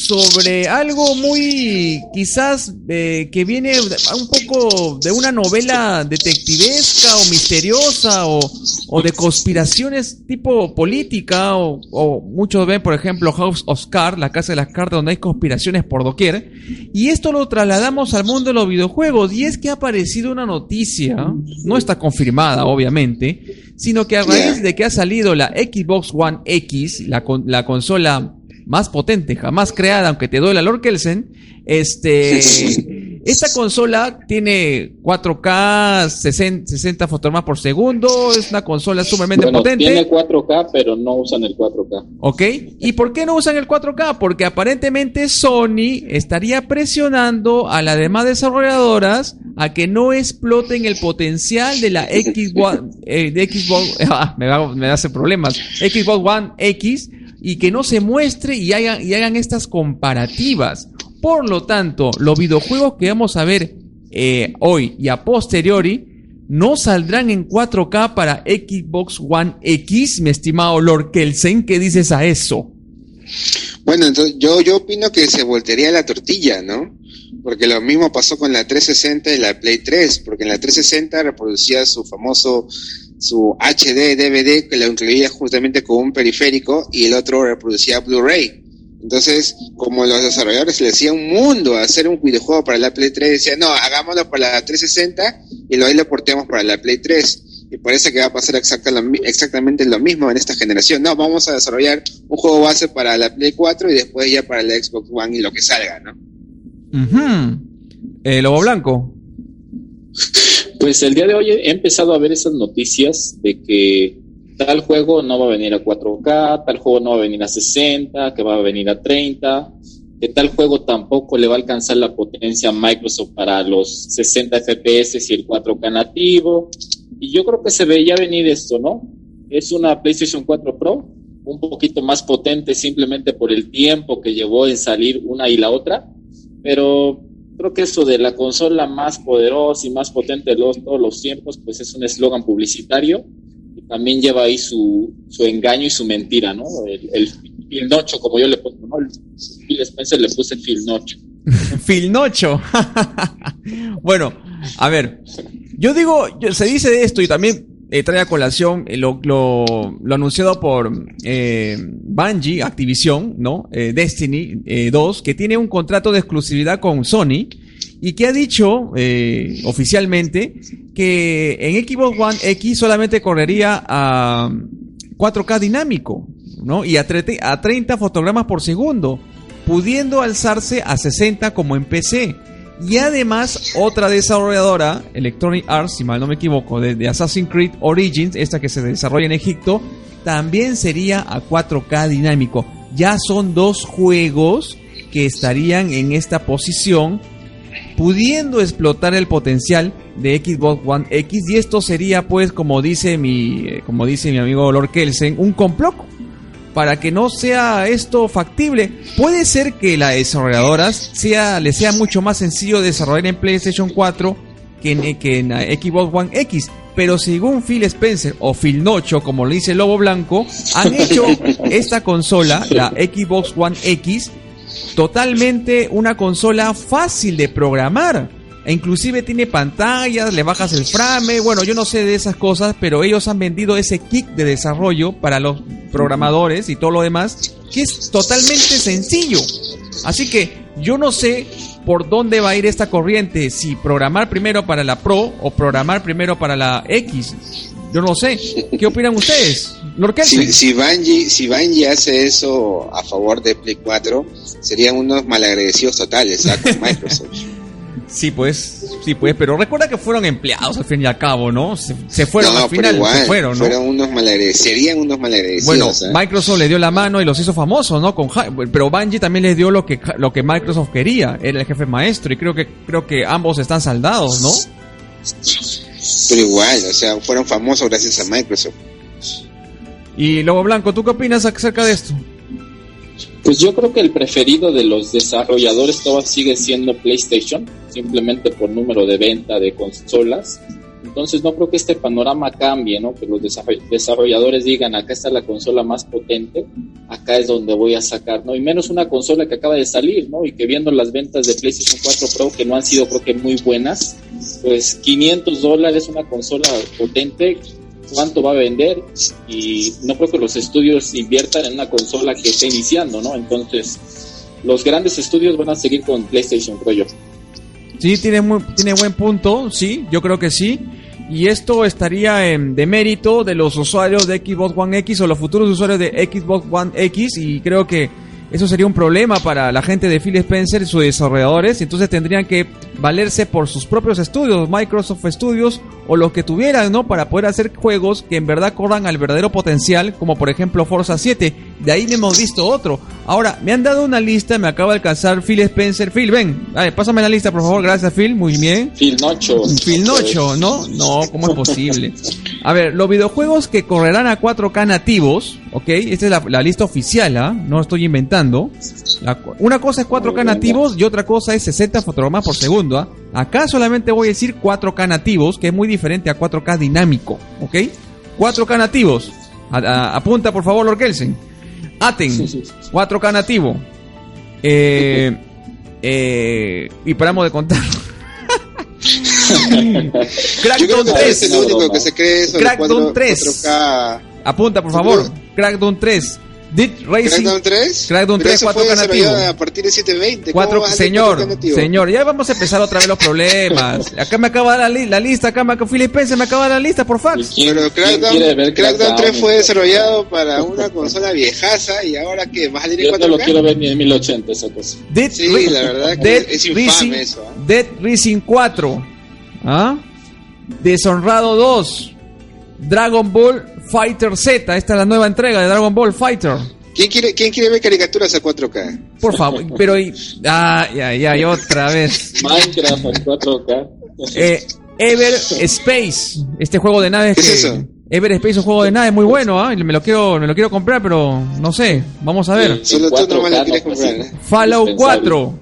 sobre algo muy quizás eh, que viene un poco de una novela detectivesca o misteriosa o, de conspiraciones tipo política o, muchos ven por ejemplo House of Cards, la casa de las cartas donde hay conspiraciones por doquier y esto lo trasladamos al mundo de los videojuegos y es que ha aparecido una noticia, no está confirmada obviamente, sino que a raíz de que ha salido la Xbox One X, la, la consola más potente jamás creada, aunque te duela Lord Kelsen, este, esta consola tiene 4K, 60, fotogramas por segundo, es una consola sumamente potente. Tiene 4K, pero no usan el 4K. Ok, ¿y por qué no usan el 4K? Porque aparentemente Sony estaría presionando a las demás desarrolladoras a que no exploten el potencial de la Xbox, eh, de Xbox, ah, me, va, me hace problemas, Xbox One X, y que no se muestre y hagan, estas comparativas. Por lo tanto, los videojuegos que vamos a ver eh, hoy y a posteriori no saldrán en 4K para Xbox One X, mi estimado Lord Kelsen. ¿Qué dices a eso? Bueno, entonces yo, yo opino que se voltearía la tortilla, ¿no? Porque lo mismo pasó con la 360 y la Play 3, porque en la 360 reproducía su famoso su HD DVD que lo incluía justamente con un periférico y el otro reproducía Blu-ray. Entonces, como los desarrolladores le hacían un mundo hacer un videojuego para la Play 3, decían, no, hagámoslo para la 360 y luego ahí lo portemos para la Play 3. Y parece que va a pasar exactamente lo mismo en esta generación. No, vamos a desarrollar un juego base para la Play 4 y después ya para la Xbox One y lo que salga, ¿no? Eh, Lobo Blanco. Pues el día de hoy he empezado a ver esas noticias de que tal juego no va a venir a 4K, tal juego no va a venir a 60, que va a venir a 30, que tal juego tampoco le va a alcanzar la potencia a Microsoft para los 60 FPS y el 4K nativo. Y yo creo que se veía venir esto, ¿no? Es una PlayStation 4 Pro, un poquito más potente simplemente por el tiempo que llevó en salir una y la otra, pero creo que eso de la consola más poderosa y más potente de todos los tiempos, pues es un eslogan publicitario y también lleva ahí su, su engaño y su mentira, ¿no? El, el nocho, como yo le pongo, ¿no? Phil Spencer le puse filnocho. filnocho. bueno, a ver, yo digo, se dice esto y también eh, trae a colación eh, lo, lo, anunciado por eh, Bungie, Activision, ¿no? Eh, Destiny 2, que tiene un contrato de exclusividad con Sony y que ha dicho oficialmente que en Xbox One X solamente correría a 4K dinámico, ¿no? Y a, 30 fotogramas por segundo, pudiendo alzarse a 60 como en PC. Y además, otra desarrolladora, Electronic Arts, si mal no me equivoco, de, Assassin's Creed Origins, esta que se desarrolla en Egipto, también sería a 4K dinámico. Ya son dos juegos que estarían en esta posición, pudiendo explotar el potencial de Xbox One X. Y esto sería, pues, como dice mi, eh, como dice mi amigo Lord Kelsen, un complot para que no sea esto factible. Puede ser que las desarrolladoras sea, les sea mucho más sencillo desarrollar en PlayStation 4 que en, que en Xbox One X. Pero según Phil Spencer o Phil Nocho, como le dice Lobo Blanco, han hecho esta consola, la Xbox One X, totalmente una consola fácil de programar e inclusive tiene pantallas, le bajas el frame, bueno, yo no sé de esas cosas, pero ellos han vendido ese kit de desarrollo para los programadores y todo lo demás, que es totalmente sencillo. Así que yo no sé por dónde va a ir esta corriente, si programar primero para la Pro o programar primero para la X. Yo no sé. ¿Qué opinan ustedes? Si, si, Bungie, si Bungie hace eso a favor de Play 4, serían unos malagradecidos totales ¿ah? con Microsoft. Sí, pues, sí, pues, pero recuerda que fueron empleados al fin y al cabo, ¿no? Se, fueron al final, se fueron, ¿no? Fueron unos malagradecidos, serían unos malagradecidos. Bueno, ¿eh? Microsoft le dio la mano y los hizo famosos, ¿no? Con, pero Bungie también les dio lo que, lo que Microsoft quería, era el jefe maestro, y creo que, creo que ambos están saldados, ¿no? Pero igual, o sea, fueron famosos gracias a Microsoft. Y Lobo Blanco, ¿tú qué opinas acerca de esto? Pues yo creo que el preferido de los desarrolladores todavía sigue siendo PlayStation, simplemente por número de venta de consolas. Entonces no creo que este panorama cambie, ¿no? Que los desarrolladores digan, acá está la consola más potente, acá es donde voy a sacar, ¿no? Y menos una consola que acaba de salir, ¿no? Y que viendo las ventas de PlayStation 4 Pro, que no han sido creo que muy buenas, pues 500 dólares una consola potente, cuánto va a vender y no creo que los estudios inviertan en una consola que esté iniciando, ¿no? Entonces, los grandes estudios van a seguir con PlayStation, creo yo. Sí, tiene, tiene buen punto, sí, yo creo que sí. Y esto estaría en demérito de los usuarios de Xbox One X o los futuros usuarios de Xbox One X y creo que eso sería un problema para la gente de Phil Spencer y sus desarrolladores. Entonces tendrían que valerse por sus propios estudios, Microsoft Studios o los que tuvieran, ¿no? Para poder hacer juegos que en verdad corran al verdadero potencial, como por ejemplo Forza 7. De ahí hemos visto otro. Ahora, me han dado una lista, me acaba de alcanzar Phil Spencer. Phil, ven, pásame la lista, por favor. Gracias, Phil. Muy bien. Phil Nocho. Phil Nocho, ¿no? No, ¿cómo es posible? A ver, los videojuegos que correrán a 4K nativos, ¿ok? Esta es la, lista oficial, ¿ah? No estoy inventando. una cosa es 4K nativos y otra cosa es 60 fotogramas por segundo, ¿ah? Acá solamente voy a decir 4K nativos, que es muy diferente a 4K dinámico, ¿ok? 4K nativos. apunta, por favor, Lord Kelsen. Aten, 4K nativo. Eh, eh, y paramos de contar. Crackdown 3. Es el único que se cree eso Crackdown 3. Apunta, por favor. Crackdown 3. Dit Racing. ¿Crackdown 3? Crackdown 3, 4K nativo. A partir de 720. 4, señor, señor, ya vamos a empezar otra vez los problemas. Acá me acaba la, li la lista, acá me, Philip me acaba la lista por fax. Pero Crackdown, Crackdown 3 fue desarrollado para una consola viejaza y ahora que va a salir en 4K. Yo no lo quiero ver ni en 1080 esa cosa. Dead sí, la verdad que Dead es infame Racing, eso. ¿eh? Dead Racing 4. ¿Ah? Deshonrado 2. Dragon Ball Fighter Z. Esta es la nueva entrega de Dragon Ball Fighter. ¿Quién quiere, ¿Quién quiere ver caricaturas a 4K? Por favor, pero. Ah, ya, ya, y otra vez. Minecraft a 4K. Eh, Ever Space, este juego de naves. ¿Qué es eso? Ever Space es un juego de naves muy bueno, ¿ah? Me lo quiero, me lo quiero comprar, pero no sé. Vamos a ver. Solo tú no lo quieres comprar. ¿eh? Fallout 4.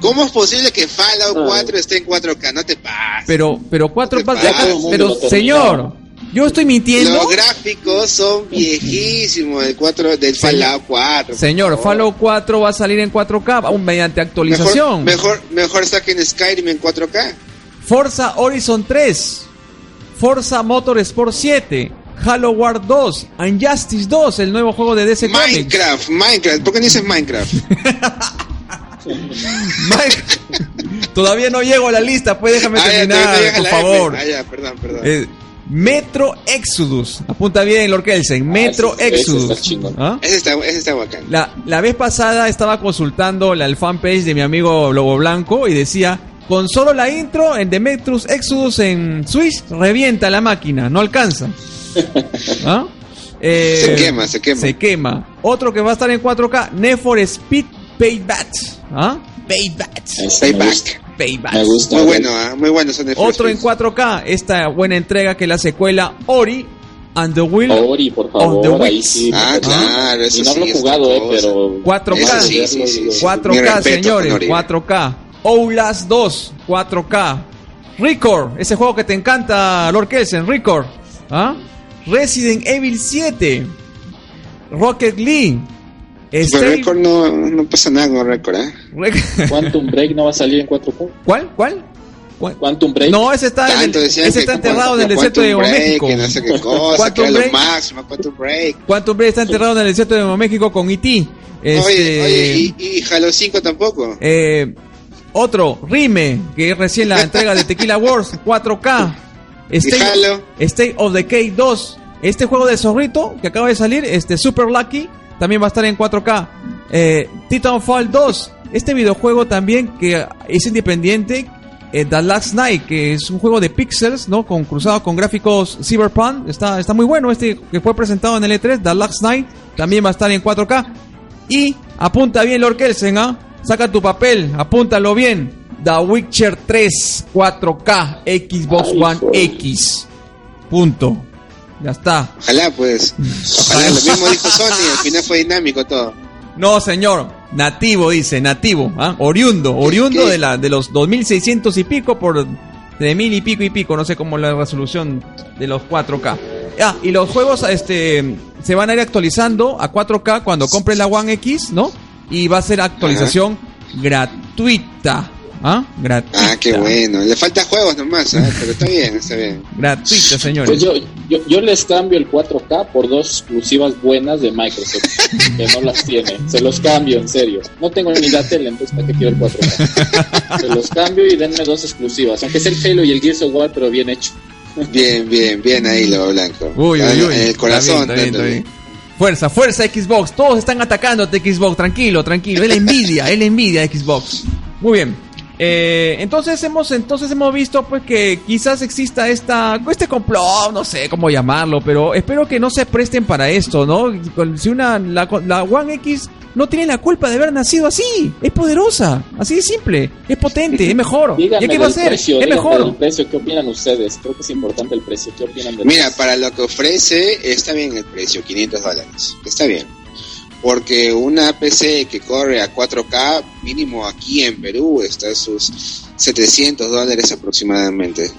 ¿Cómo es posible que Fallout 4 esté en 4K? No te pases. Pero, pero 4 pero señor, yo estoy mintiendo. Los gráficos son viejísimos del 4 del Fallout 4. Señor, Fallout 4 va a salir en 4K aún mediante actualización. Mejor, mejor, saquen Skyrim en 4K. Forza Horizon 3, Forza Motorsport 7, Halo War 2, Injustice 2, el nuevo juego de DC Comics. Minecraft, Minecraft, ¿por qué no dices Minecraft? Todavía no llego a la lista, pues déjame ah, terminar, por favor. Ah, perdón, perdón. Eh, Metro Exodus. Apunta bien, Lord Kelsen. Metro ese- ese Exodus. está. ¿Ah? Ese está, ese está bacán. La, la vez pasada estaba consultando la, el fanpage de mi amigo Lobo Blanco y decía, con solo la intro en The Metrus Exodus en Switch, revienta la máquina, no alcanza. ¿Ah? Eh, Se quema, se quema. Se quema. Otro que va a estar en 4K, Need for Speed Payback. ¿Ah? Payback. Payback. Payback. Me gusta. Muy bueno, ¿ah? muy bueno son Otro en First 4K, esta buena entrega que es la secuela Ori and the Will Ori, por On the favor, ahí sí. Ah, claro, eso y no sí lo he es jugado, eh, pero... 4K. Eso sí, sí, sí, digo, sí. 4K, Mi respeto, señores, Honori. 4K. Outlast 2, 4K. Record, ese juego que te encanta, Lord Kelsen, Record. ¿Ah? Resident Evil 7. Rocket League. Pero Stay- Record no, no pasa nada con Record, ¿eh? Rec- Quantum Break no va a salir en 4K. ¿Cuál? ¿Cuál? ¿Cuál? Quantum Break. No, ese está, en el- ese está enterrado en el desierto de Quantum Break, México. Que no sé qué cosa, Quantum Break. máximo, Quantum Break. Quantum Break está enterrado en el desierto de México con E.T. Este, Oye, oye, y, y Halo 5 tampoco. Eh, otro, Rime, que es recién la entrega de Tequila Wars 4K. State, Halo. State of Decay 2. Este juego de zorrito que acaba de salir, este Super Lucky, también va a estar en 4K. Eh, Titanfall 2. Este videojuego también que es independiente. eh, The Last Night, que es un juego de pixels, ¿no? Con cruzado con gráficos Cyberpunk. Está, está muy bueno este que fue presentado en el E3. The Last Night también va a estar en 4K. Y apunta bien, Lord Kelsen, ¿ah? Saca tu papel, apúntalo bien. The Witcher 3 4K Xbox One. X. Punto. Ya está. Ojalá, pues. Ojalá, lo mismo dijo Sony, al final fue dinámico todo. No, señor. Nativo, dice, nativo. ¿ah? Oriundo, oriundo qué? de, la, de los 2600 y pico por de mil y pico y pico. No sé cómo la resolución de los 4K. Ah, y los juegos este, se van a ir actualizando a 4K cuando compres la One X, ¿no? Y va a ser actualización gratuita. ¿Ah? Gratuita. Ah, qué bueno. Le falta juegos nomás, ¿eh? pero está bien, está bien. Gratuita, señores. Pues yo, yo, yo les cambio el 4K por dos exclusivas buenas de Microsoft, que no las tiene. Se los cambio, en serio. No tengo ni la tele, entonces ¿para qué quiero el 4K? Se los cambio y denme dos exclusivas. Aunque sea el Halo y el Gears of War, pero bien hecho. Bien, bien, bien ahí lo blanco. Uy, uy, en- uy. En el corazón. Está bien, está bien, dándole. está bien. Fuerza, fuerza Xbox. Todos están atacándote Xbox. Tranquilo, tranquilo. Es la envidia, es la envidia de Xbox. Muy bien. Eh, entonces hemos entonces hemos visto pues que quizás exista esta este complot, no sé cómo llamarlo, pero espero que no se presten para esto, ¿no? Si una la, la One X no tiene la culpa de haber nacido así, es poderosa, así de simple, es potente, es mejor. ¿Y Díganme qué va a hacer? precio, es mejor. del precio. ¿Qué opinan ustedes? Creo que es importante el precio. ¿Qué opinan del Mira, precio? para lo que ofrece, está bien el precio, 500 dólares. Está bien. Porque una PC que corre a 4K, mínimo aquí en Perú, está a sus 700 dólares aproximadamente.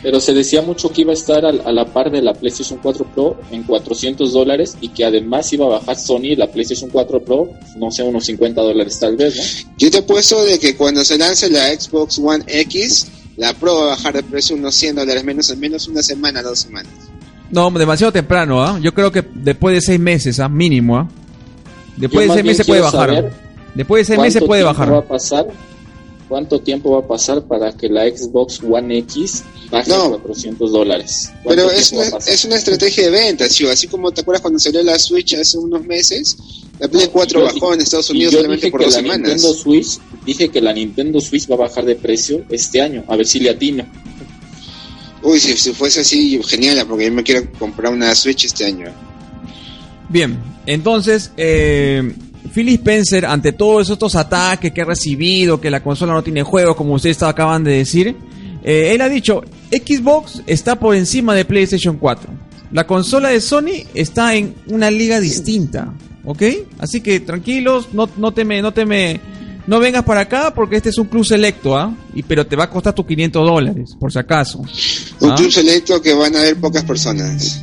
Pero se decía mucho que iba a estar al- a, la par de la PlayStation 4 Pro en 400 dólares y que además iba a bajar Sony la PlayStation 4 Pro, no sé, unos 50 dólares tal vez, ¿no? Yo te apuesto de que cuando se lance la Xbox One X, la Pro va a bajar de precio unos 100 dólares menos en menos una semana, dos semanas. No, demasiado temprano, ¿ah? Yo creo que después de seis meses, ¿ah? Mínimo, ¿ah? Después Yo de seis meses puede bajar. Después de seis meses ¿Cuánto puede tiempo bajar. va a pasar? ¿Cuánto tiempo va a pasar para que la Xbox One X baje No. a 400 dólares? ¿Cuánto Pero es una, es una estrategia de venta, ¿sí? así como te acuerdas cuando salió la Switch hace unos meses, la Play 4 Yo- bajó en Estados Unidos solamente por dos la semanas. Nintendo Switch, dije que la Nintendo Switch va a bajar de precio este año, a ver si le atino. Uy, si, si fuese así, genial, porque yo me quiero comprar una Switch este año. Bien, entonces, eh, Spencer, ante todos estos ataques que ha recibido, que la consola no tiene juegos, como ustedes acaban de decir, eh, él ha dicho, Xbox está por encima de PlayStation 4. La consola de Sony está en una liga distinta, ¿ok? Así que tranquilos, no, no teme, no teme, no vengas para acá porque este es un club selecto, ¿ah? Y pero te va a costar tus 500 dólares, por si acaso. Un ¿Ah? club selecto que van a haber pocas personas.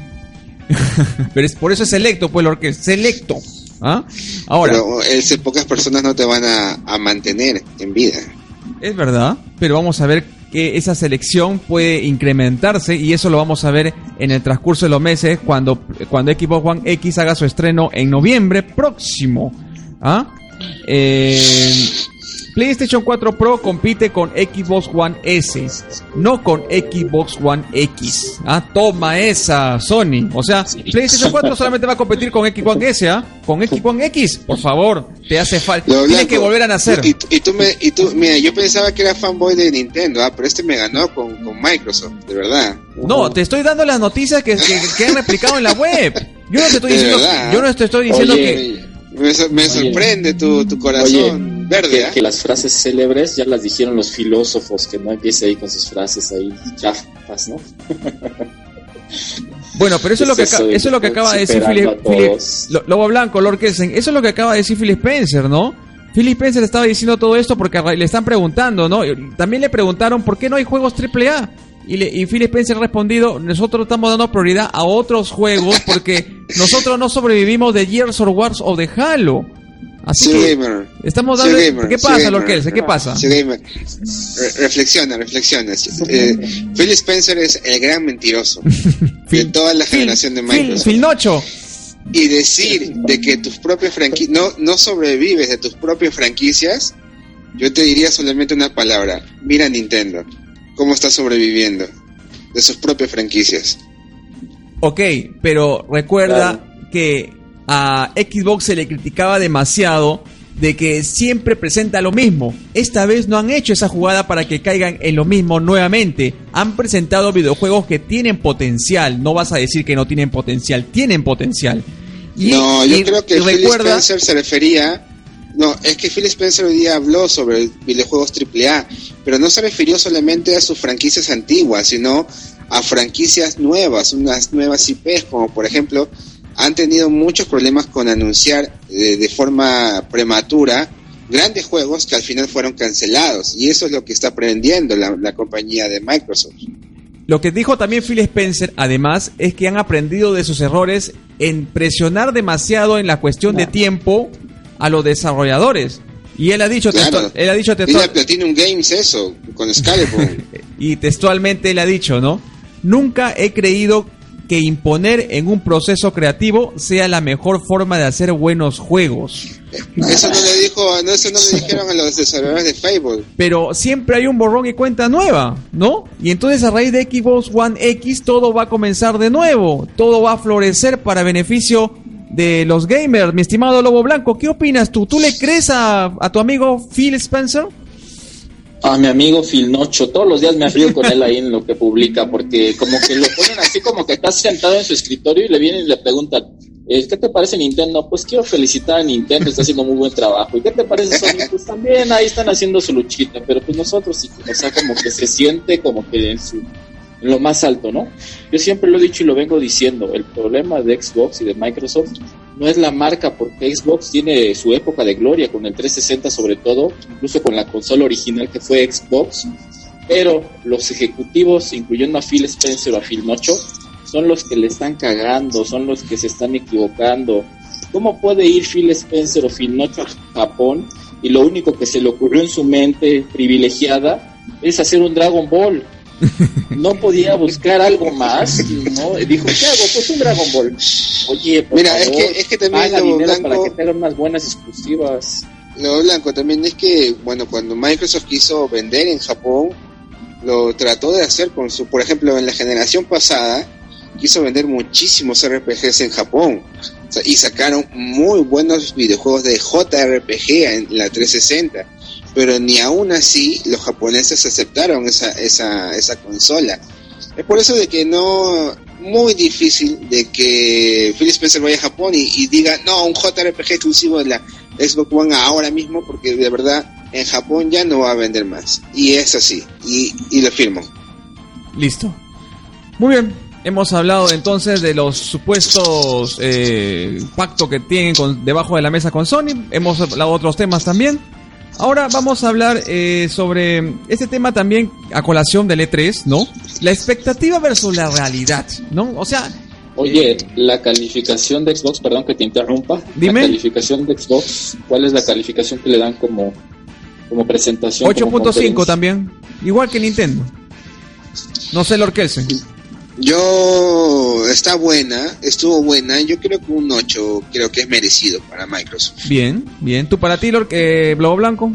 Pero es por eso es selecto, pues, es selecto. ¿Ah? Ahora, Pero ese pocas personas no te van a, a mantener en vida. Es verdad, pero vamos a ver que esa selección puede incrementarse y eso lo vamos a ver en el transcurso de los meses cuando, cuando Xbox One X haga su estreno en noviembre próximo. ¿Ah? Eh, PlayStation 4 Pro compite con Xbox One S, no con Xbox One X. Ah, toma esa, Sony. O sea, PlayStation 4 solamente va a competir con Xbox One S, ¿ah? Con Xbox One X, por favor, te hace falta. Tienes que volver a nacer. Y, y tú me, y tú, mira, yo pensaba que era fanboy de Nintendo, ah, pero este me ganó con, con Microsoft, de verdad. No, te estoy dando las noticias que, que, que han replicado en la web. Yo no te estoy diciendo, yo no te estoy diciendo Oye, que Me, sor- me sorprende tu, tu corazón verde, que, ¿ah? que las frases célebres ya las dijeron los filósofos, que no empiece ahí con sus frases ahí chafas, ¿no? Bueno, pero eso es lo que, Eso es lo que acaba de decir Philip. Lo- Lobo Blanco, Lord Kelsen. Eso es lo que acaba de decir Philip Spencer, ¿no? Philip Spencer estaba diciendo todo esto porque le están preguntando, ¿no? También le preguntaron por qué no hay juegos AAA. Y, le, y Philip Spencer ha respondido, nosotros estamos dando prioridad a otros juegos porque nosotros no sobrevivimos de Gears of Wars o de Halo. Así Sí, que gamer. estamos Sí, dando... gamer, ¿Qué sí, pasa, Kelsen? ¿Qué pasa? Sí, gamer. Re- reflexiona, reflexiona. Eh, Phil Spencer es el gran mentiroso de Phil- toda la Phil- generación de Phil- Microsoft. Phil Nocho. y decir de que tus propias franquicias no, no sobrevives de tus propias franquicias, yo te diría solamente una palabra. Mira Nintendo, cómo está sobreviviendo de sus propias franquicias. Ok, pero recuerda que a Xbox se le criticaba demasiado de que siempre presenta lo mismo. Esta vez no han hecho esa jugada para que caigan en lo mismo nuevamente. Han presentado videojuegos que tienen potencial. No vas a decir que no tienen potencial, tienen potencial. Y, no, yo y- creo que Phil recuerda, Spencer se refería. No, es que Phil Spencer hoy día habló sobre videojuegos AAA, pero no se refirió solamente a sus franquicias antiguas, sino a franquicias nuevas, unas nuevas IPs, como por ejemplo, han tenido muchos problemas con anunciar eh, de forma prematura grandes juegos que al final fueron cancelados, y eso es lo que está aprendiendo la, la compañía de Microsoft. Lo que dijo también Phil Spencer, además, es que han aprendido de sus errores en presionar demasiado en la cuestión de tiempo a los desarrolladores. Y él ha dicho, Claro. él ha dicho textual- Platinum Games eso, con y textualmente él ha dicho, ¿no? Nunca he creído que imponer en un proceso creativo sea la mejor forma de hacer buenos juegos. Eso no le dijo, no, eso no le dijeron a los desarrolladores de Fable. Pero siempre hay un borrón y cuenta nueva, ¿no? Y entonces a raíz de Xbox One X todo va a comenzar de nuevo, todo va a florecer para beneficio de los gamers. Mi estimado Lobo Blanco, ¿qué opinas tú? ¿Tú le crees a, a tu amigo Phil Spencer? A mi amigo Phil Nocho, todos los días me río con él ahí en lo que publica, porque como que lo ponen así como que está sentado en su escritorio y le vienen y le preguntan, eh, ¿qué te parece Nintendo? Pues quiero felicitar a Nintendo, está haciendo muy buen trabajo. ¿Y qué te parece Sony? Pues también ahí están haciendo su luchita, pero pues nosotros sí, o sea, como que se siente como que en su lo más alto, ¿no? Yo siempre lo he dicho y lo vengo diciendo, el problema de Xbox y de Microsoft no es la marca, porque Xbox tiene su época de gloria con el 360 sobre todo, incluso con la consola original que fue Xbox, pero los ejecutivos, incluyendo a Phil Spencer o a Phil Nocho, son los que le están cagando, son los que se están equivocando. ¿Cómo puede ir Phil Spencer o Phil Nocho a Japón y lo único que se le ocurrió en su mente privilegiada es hacer un Dragon Ball? No podía buscar algo más, ¿no? Dijo, ¿qué hago? Pues un Dragon Ball. Oye, por Mira, es que, es que también Lobo dinero para Blanco, que te hagan unas buenas exclusivas. Lobo Blanco también es que, bueno, cuando Microsoft quiso vender en Japón, lo trató de hacer con su, por ejemplo, en la generación pasada, quiso vender muchísimos RPGs en Japón. Y sacaron muy buenos videojuegos de JRPG en la 360. Pero ni aún así los japoneses aceptaron esa, esa, esa consola. Es por eso de que no, muy difícil de que Phil Spencer vaya a Japón y, y diga, no, un JRPG exclusivo de la Xbox One ahora mismo, porque de verdad en Japón ya no va a vender más. Y es así, y, y lo firmo. Listo. Muy bien. Hemos hablado entonces de los supuestos eh, pactos que tienen con, debajo de la mesa con Sony. Hemos hablado de otros temas también. Ahora vamos a hablar eh, sobre este tema también a colación del E3, ¿no? La expectativa versus la realidad, ¿no? O sea, Oye, la calificación de Xbox, perdón que te interrumpa. Dime. La calificación de Xbox, ¿cuál es la calificación que le dan como, como presentación? como 8.5 conferencia? también. Igual que Nintendo. No sé, Lord Kelsen. Yo, está buena, estuvo buena, yo creo que un 8 creo que es merecido para Microsoft. Bien, bien. ¿Tú para ti, Lord, eh, Globo Blanco?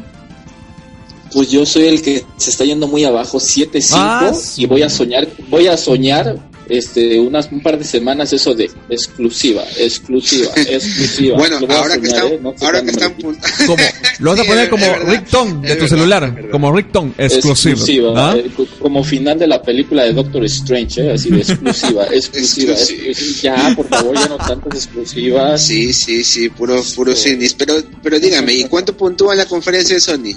Pues yo soy el que se está yendo muy abajo, 7-5, Ah, y voy a soñar, voy a soñar este unas un par de semanas eso de exclusiva, exclusiva, exclusiva. Bueno, ahora que están, ¿eh? No sé ahora que están Como, lo vas a poner como verdad. ringtone de tu verdad, celular. Como ringtone exclusivo. exclusiva, ¿ah? eh, co- como final de la película de Doctor Strange, ¿eh? así de exclusiva, exclusiva, Exclusiva. Ya, por favor, ya no tantas exclusivas. Sí, sí, sí, puro, puro cines. Pero, pero dígame, ¿y cuánto puntúa la conferencia de Sony?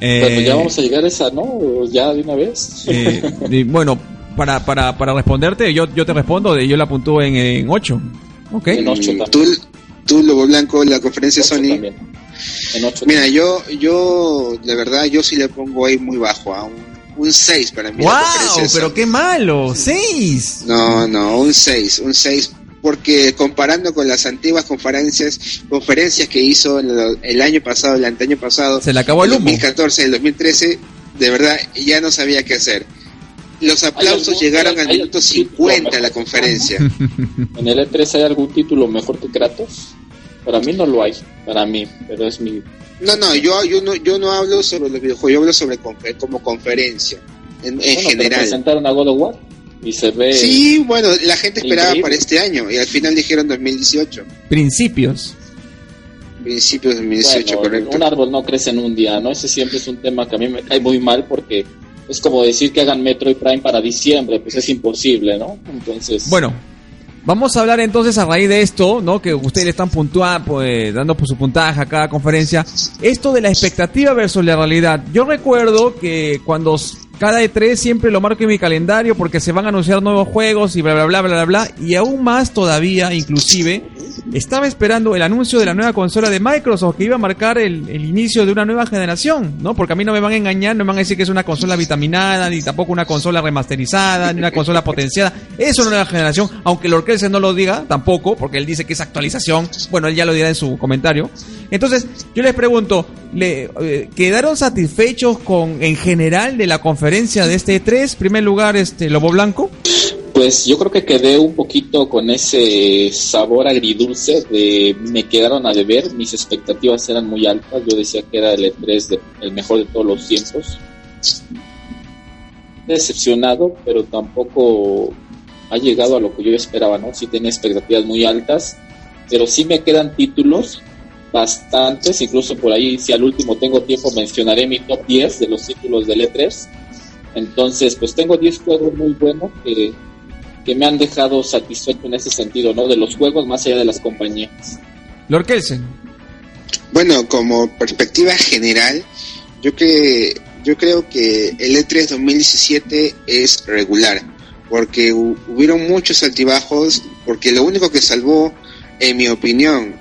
Bueno, Eh, ya vamos a llegar a esa, ¿no? Ya de una vez. eh, y bueno, para, para, para responderte, yo, yo te respondo, de- yo la puntúo en, en 8. ¿Ok? En ocho también. ¿Tú, tú, Lobo Blanco, la conferencia Sony? también. En ocho Mira, yo, yo, de verdad, yo sí le pongo ahí muy bajo, a un, un 6 para mí. ¡Wow! Pero qué malo. ¡Seis! No, no, un 6, un 6, porque comparando con las antiguas conferencias, conferencias que hizo el, el año pasado, el anteaño pasado, Se le acabó el humo. 2014, el 2013, de verdad ya no sabía qué hacer. Los aplausos algún- llegaron al minuto algún 50 de la conferencia. ¿En el E3 hay algún título mejor que Kratos? Para mí no lo hay, para mí, pero es mi... No, no, yo, yo no, yo no hablo sobre los videojuegos, yo hablo sobre confer- como conferencia, en, en Bueno, general. presentaron a God of War y se ve... Sí, bueno, la gente esperaba Increíble. para este año y al final dijeron 2018, Principios. principios de 2018, bueno, correcto. un árbol no crece en un día, ¿no? Ese siempre es un tema que a mí me cae muy mal porque es como decir que hagan Metroid Prime para diciembre, pues es imposible, ¿no? Entonces... Bueno, vamos a hablar entonces a raíz de esto, ¿no? Que ustedes están puntuando, pues, dando por su puntaje a cada conferencia. Esto de la expectativa versus la realidad. Yo recuerdo que cuando cada E3 siempre lo marco en mi calendario porque se van a anunciar nuevos juegos y bla, bla, bla, bla, bla, bla. Y aún más todavía, inclusive, estaba esperando el anuncio de la nueva consola de Microsoft que iba a marcar el, el inicio de una nueva generación, ¿no? Porque a mí no me van a engañar, no me van a decir que es una consola vitaminada, ni tampoco una consola remasterizada, ni una consola potenciada. Es una nueva generación, aunque el Orkelsen no lo diga tampoco, porque él dice que es actualización. Bueno, él ya lo dirá en su comentario. Entonces, yo les pregunto, ¿le, eh, ¿quedaron satisfechos con en general de la conferencia de este E3? Primer lugar, este Lobo Blanco. Pues yo creo que quedé un poquito con ese sabor agridulce de me quedaron a deber, mis expectativas eran muy altas, yo decía que era el E3 de- el mejor de todos los tiempos. Decepcionado, pero tampoco ha llegado a lo que yo esperaba, ¿no? Sí tenía expectativas muy altas, pero sí me quedan títulos bastantes, incluso por ahí, si al último tengo tiempo, mencionaré mi top 10 de los títulos del E3. Entonces, pues tengo 10 juegos muy buenos que, que me han dejado satisfecho en ese sentido, ¿no? De los juegos más allá de las compañías. Lord Kelsen. Bueno, como perspectiva general, yo que yo creo que el E E3 2017 es regular, porque hu- hubieron muchos altibajos, porque lo único que salvó, en mi opinión,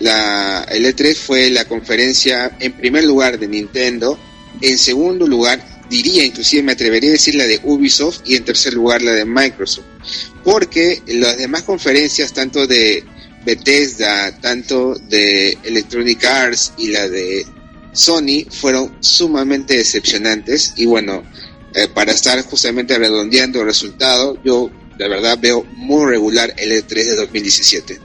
la el E3 fue la conferencia en primer lugar de Nintendo, en segundo lugar diría, inclusive me atrevería a decir la de Ubisoft y en tercer lugar la de Microsoft, porque las demás conferencias tanto de Bethesda, tanto de Electronic Arts y la de Sony fueron sumamente decepcionantes y bueno, eh, para estar justamente redondeando el resultado, yo de verdad veo muy regular el E3 de 2017.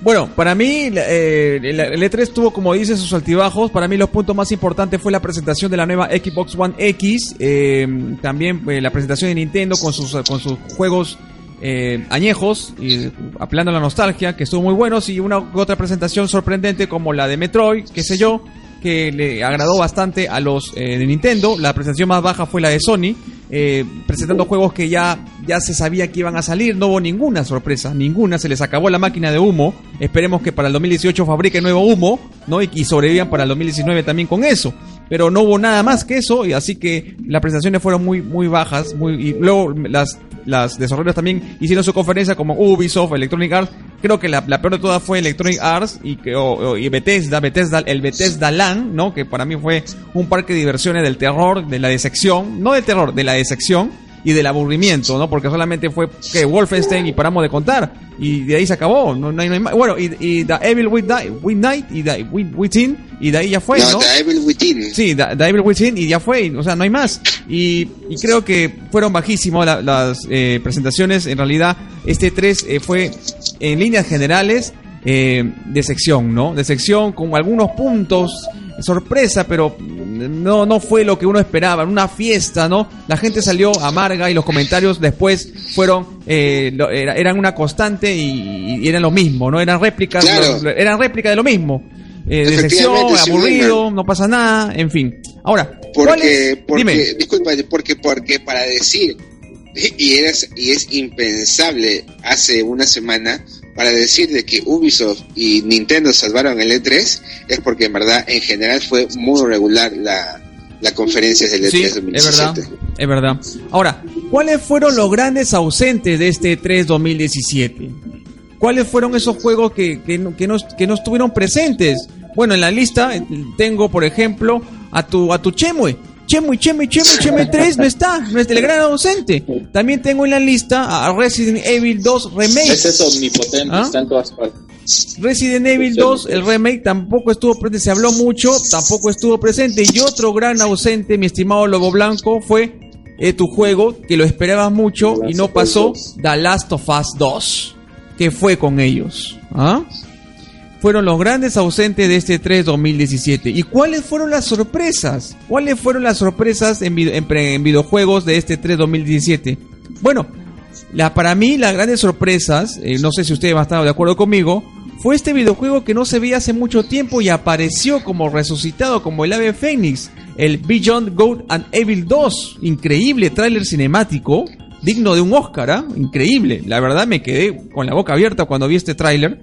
Bueno, para mí eh, el, el E3 tuvo, como dice, sus altibajos. Para mí los puntos más importantes fue la presentación de la nueva Xbox One X, eh, también eh, la presentación de Nintendo con sus, con sus juegos eh, añejos, y apelando a la nostalgia, que estuvo muy buenos, y una otra presentación sorprendente como la de Metroid, qué sé yo, que le agradó bastante a los eh, de Nintendo. La presentación más baja fue la de Sony, eh, presentando juegos que ya, ya se sabía que iban a salir. No hubo ninguna sorpresa, ninguna. Se les acabó la máquina de humo. Esperemos que para el 2018 fabriquen nuevo humo, ¿no? Y sobrevivan para el 2019 también con eso. Pero no hubo nada más que eso, y así que las presentaciones fueron muy, muy bajas. Muy, y luego las, las desarrolladores también hicieron su conferencia como Ubisoft, Electronic Arts. Creo que la, la peor de todas fue Electronic Arts y, que, o- o- y Bethesda, Bethesda, el Bethesda Land, ¿no? Que para mí fue un parque de diversiones del terror, de la decepción, no del terror, de la decepción y del aburrimiento, ¿no? Porque solamente fue que Wolfenstein y paramos de contar y de ahí se acabó, no, no hay, no hay más. Bueno, y, y The Evil Within y The Wi- Within y de ahí ya fue, no, ¿no? The Evil Within. Sí, The, The Evil Within y ya fue, o sea, no hay más. Y, y creo que fueron bajísimos la- las eh, presentaciones. En realidad, este 3 eh, fue en líneas generales eh, de sección, ¿no? De sección con algunos puntos sorpresa, pero no, no fue lo que uno esperaba, una fiesta, ¿no? La gente salió amarga y los comentarios después fueron, eh, eran una constante y, eran lo mismo, ¿no? Eran réplicas, eran réplicas de lo mismo. Eh, decepción, aburrido, no pasa nada, en fin. Ahora, porque, porque, disculpa, porque, porque para decir, y, eres, y es impensable hace una semana, para decir de que Ubisoft y Nintendo salvaron el E3 es porque en verdad en general fue muy regular la, la conferencia del E3 2017. Es verdad, es verdad. Ahora, ¿cuáles fueron los grandes ausentes de este E3 2017? ¿Cuáles fueron esos juegos que, que, no, que, no, que no estuvieron presentes? Bueno, en la lista tengo, por ejemplo, a tu, a tu Chemue. Chemui, Chemui, Chemui, Chemui 3 no está, no es el gran ausente. También tengo en la lista a Resident Evil 2 Remake. Es eso omnipotente, ¿Ah? está en todas partes. Resident Evil 2, el remake, tampoco estuvo presente, se habló mucho, tampoco estuvo presente. Y otro gran ausente, mi estimado Lobo Blanco, fue eh, tu juego, que lo esperabas mucho y no pasó, The Last of Us 2. que fue con ellos? ¿Ah? Fueron los grandes ausentes de este 3 2017. ¿Y cuáles fueron las sorpresas? ¿Cuáles fueron las sorpresas en, videojuegos de este 3 2017? Bueno, la, para mí las grandes sorpresas, eh, no sé si ustedes van a estar de acuerdo conmigo, fue este videojuego que no se veía hace mucho tiempo y apareció como resucitado como el ave Phoenix, el Beyond Good and Evil 2. Increíble tráiler cinemático, digno de un Oscar, ¿ah? increíble. La verdad me quedé con la boca abierta cuando vi este tráiler.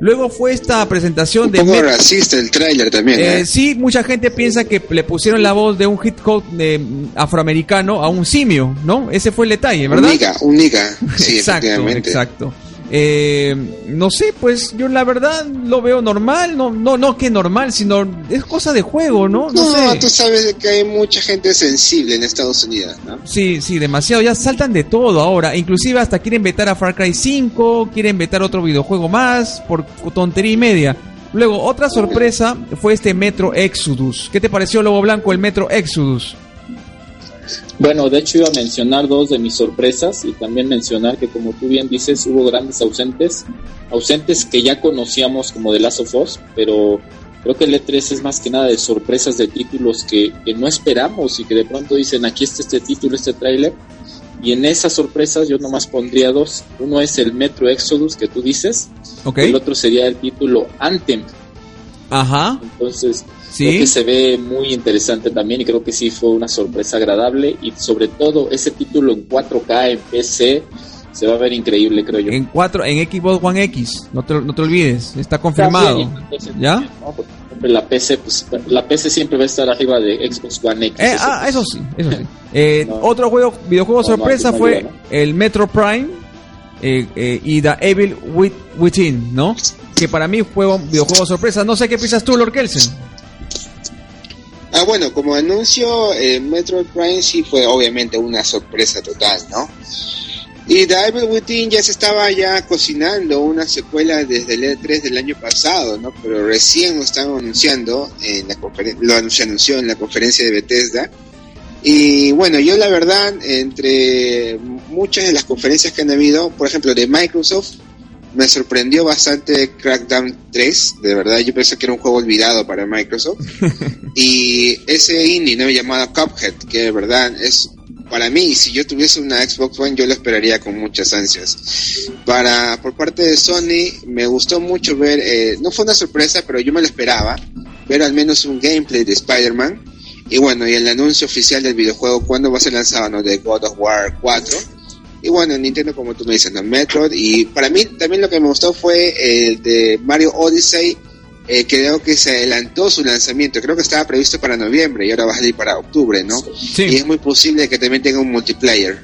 Luego fue esta presentación un de... Poco racista el tráiler también. Eh, ¿eh? Sí, mucha gente piensa que le pusieron la voz de un hit code de, afroamericano a un simio, ¿no? Ese fue el detalle, ¿verdad? Un niga, un niga. Sí, exacto, exacto. Eh, no sé, pues yo la verdad lo veo normal, no, no, no que normal, sino es cosa de juego, ¿no? No, tú sabes que hay mucha gente sensible en Estados Unidos, ¿no? Sí, sí, demasiado, ya saltan de todo ahora, inclusive hasta quieren vetar a Far Cry 5, quieren vetar otro videojuego más por tontería y media. Luego, otra sorpresa fue este Metro Exodus. ¿Qué te pareció, Lobo Blanco, el Metro Exodus? Bueno, de hecho iba a mencionar dos de mis sorpresas y también mencionar que como tú bien dices hubo grandes ausentes, ausentes que ya conocíamos como de Last of Us, pero creo que el E3 es más que nada de sorpresas de títulos que, no esperamos y que de pronto dicen aquí está este título, este tráiler. Y en esas sorpresas yo nomás pondría dos. Uno es el Metro Exodus que tú dices. El otro sería el título Anthem. Ajá. Entonces, Creo que se ve muy interesante también y creo que sí fue una sorpresa agradable y sobre todo ese título en 4K en PC se va a ver increíble, creo yo. En 4 en Xbox One X, no te, no te olvides, está confirmado. ¿Ya? la PC, pues, la PC siempre va a estar arriba de Xbox One X. Eh, ah, eso sí, eso sí. Eh, otro juego, videojuego sorpresa fue el Metro Prime eh, y The Evil Within, ¿no? Que para mí fue un videojuego sorpresa. No sé qué piensas tú, Lord Kelsen. Ah, bueno, como anuncio, eh, Metroid Prime sí fue obviamente una sorpresa total, ¿no? Y David Within ya se estaba ya cocinando una secuela desde el E3 del año pasado, ¿no? Pero recién lo están anunciando, en la lo se anunció en la conferencia de Bethesda. Y bueno, yo la verdad, entre muchas de las conferencias que han habido, por ejemplo, de Microsoft, me sorprendió bastante Crackdown 3, de verdad, yo pensé que era un juego olvidado para Microsoft. y ese indie, ¿no? Llamado Cuphead, que de verdad es, para mí, si yo tuviese una Xbox One, yo lo esperaría con muchas ansias. Para, por parte de Sony, me gustó mucho ver, eh, no fue una sorpresa, pero yo me lo esperaba, ver al menos un gameplay de Spider-Man. Y bueno, y el anuncio oficial del videojuego, cuando va a ser lanzado, ¿no? De God of War 4 y bueno, Nintendo, como tú me dices, ¿no? Metroid. Y para mí también lo que me gustó fue el de Mario Odyssey. Eh, creo que se adelantó su lanzamiento. Creo que estaba previsto para noviembre y ahora va a salir para octubre, ¿no? Sí. Y es muy posible que también tenga un multiplayer.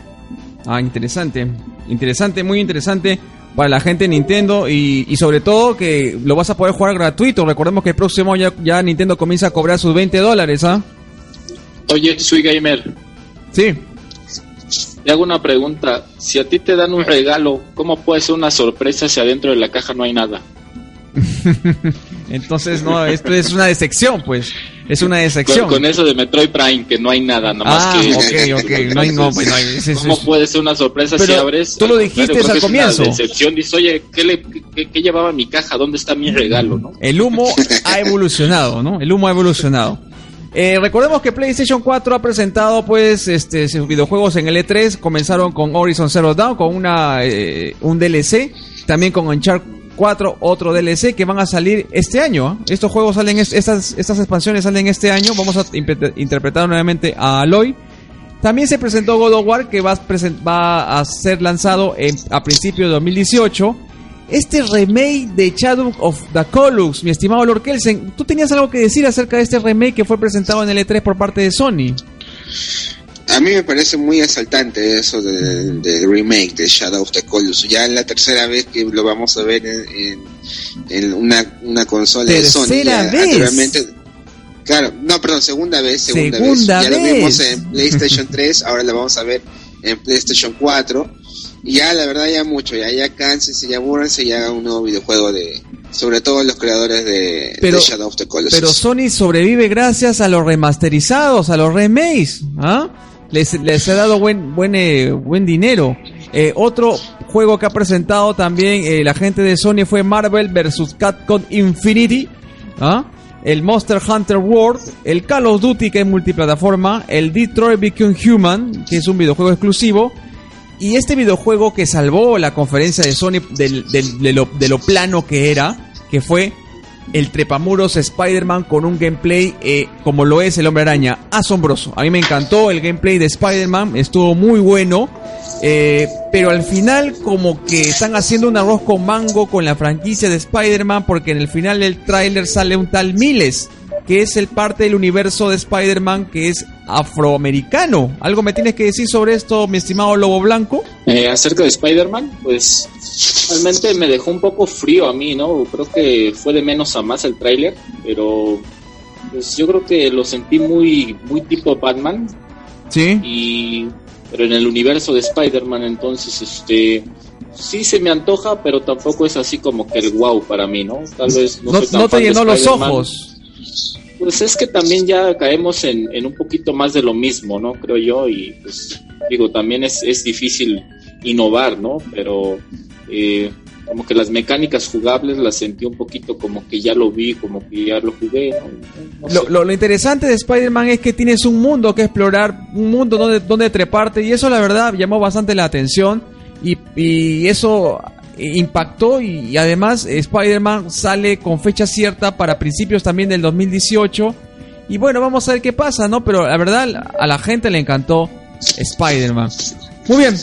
Ah, interesante. Interesante, muy interesante para la gente de Nintendo y, y, sobre todo que lo vas a poder jugar gratuito. Recordemos que el próximo ya, ya Nintendo comienza a cobrar sus 20 dólares, ¿ah? Oye, soy gamer. Sí. Te hago una pregunta. Si a ti te dan un regalo, ¿cómo puede ser una sorpresa si adentro de la caja no hay nada? Entonces, no, esto es una decepción, pues. Es una decepción. Con, eso de Metroid Prime, que no hay nada, nomás ah, que. ok, ok. No hay, no, pues, no hay, ¿Cómo puede ser una sorpresa si abres? Tú lo dijiste al comienzo. Una decepción. Dices, oye, ¿qué, le, qué, llevaba mi caja? ¿Dónde está mi regalo? ¿no? El humo ha evolucionado, ¿no? El humo ha evolucionado. Eh, recordemos que PlayStation 4 ha presentado pues este sus videojuegos en el E3. Comenzaron con Horizon Zero Dawn con una eh, un DLC, también con Uncharted 4 otro DLC que van a salir este año. ¿ah? Estos juegos salen estas estas expansiones salen este año. Vamos a interpretar nuevamente a Aloy. También se presentó God of War que va a, va a ser lanzado a principios de 2018 este remake de Shadow of the Colossus, mi estimado Lord Kelsen, ¿tú tenías algo que decir acerca de este remake que fue presentado en el E3 por parte de Sony? A mí me parece muy asaltante eso del remake de Shadow of the Colossus. Ya es la tercera vez que lo vamos a ver en, una, consola de Sony. ¿Tercera vez? Claro, no, perdón, segunda vez, segunda, vez. Ya lo vimos en PlayStation 3, ahora lo vamos a ver en PlayStation 4 ya, la verdad, ya mucho, ya, ya cánsense, ya aburranse y hagan un nuevo videojuego de, sobre todo los creadores de, Shadow of the Colossus. Pero Sony sobrevive gracias a los remasterizados, a los remakes, ¿ah? Les, les ha dado buen, buen, eh, buen dinero. Eh, otro juego que ha presentado también eh, la gente de Sony fue Marvel vs. Capcom Infinity, ¿ah? el Monster Hunter World, el Call of Duty que es multiplataforma, el Detroit Become Human, que es un videojuego exclusivo, y este videojuego que salvó la conferencia de Sony de, lo, plano que era, que fue el Trepamuros Spider-Man con un gameplay eh, como lo es el Hombre Araña. Asombroso. A mí me encantó el gameplay de Spider-Man, estuvo muy bueno. Eh, pero al final como que están haciendo un arroz con mango con la franquicia de Spider-Man porque en el final del tráiler sale un tal Miles que es el parte del universo de Spider-Man que es afroamericano. ¿Algo me tienes que decir sobre esto, mi estimado Lobo Blanco? Eh, acerca de Spider-Man, pues realmente me dejó un poco frío a mí, ¿no? Creo que fue de menos a más el tráiler, pero pues yo creo que lo sentí muy, muy tipo Batman. Sí. Y pero en el universo de Spider-Man entonces este sí se me antoja, pero tampoco es así como que el wow para mí, ¿no? Tal vez no, no te llenó los ojos. Pues es que también ya caemos en, un poquito más de lo mismo, ¿no? Creo yo, y pues digo, también es, es difícil innovar, ¿no? Pero eh, como que las mecánicas jugables las sentí un poquito como que ya lo vi, como que ya lo jugué. lo, lo, interesante de Spider-Man es que tienes un mundo que explorar, un mundo donde, donde treparte, y eso la verdad llamó bastante la atención. Y, y eso impactó y, además Spider-Man sale con fecha cierta para principios también del 2018. Y bueno, vamos a ver qué pasa, ¿no? Pero la verdad a la gente le encantó Spider-Man. Muy bien,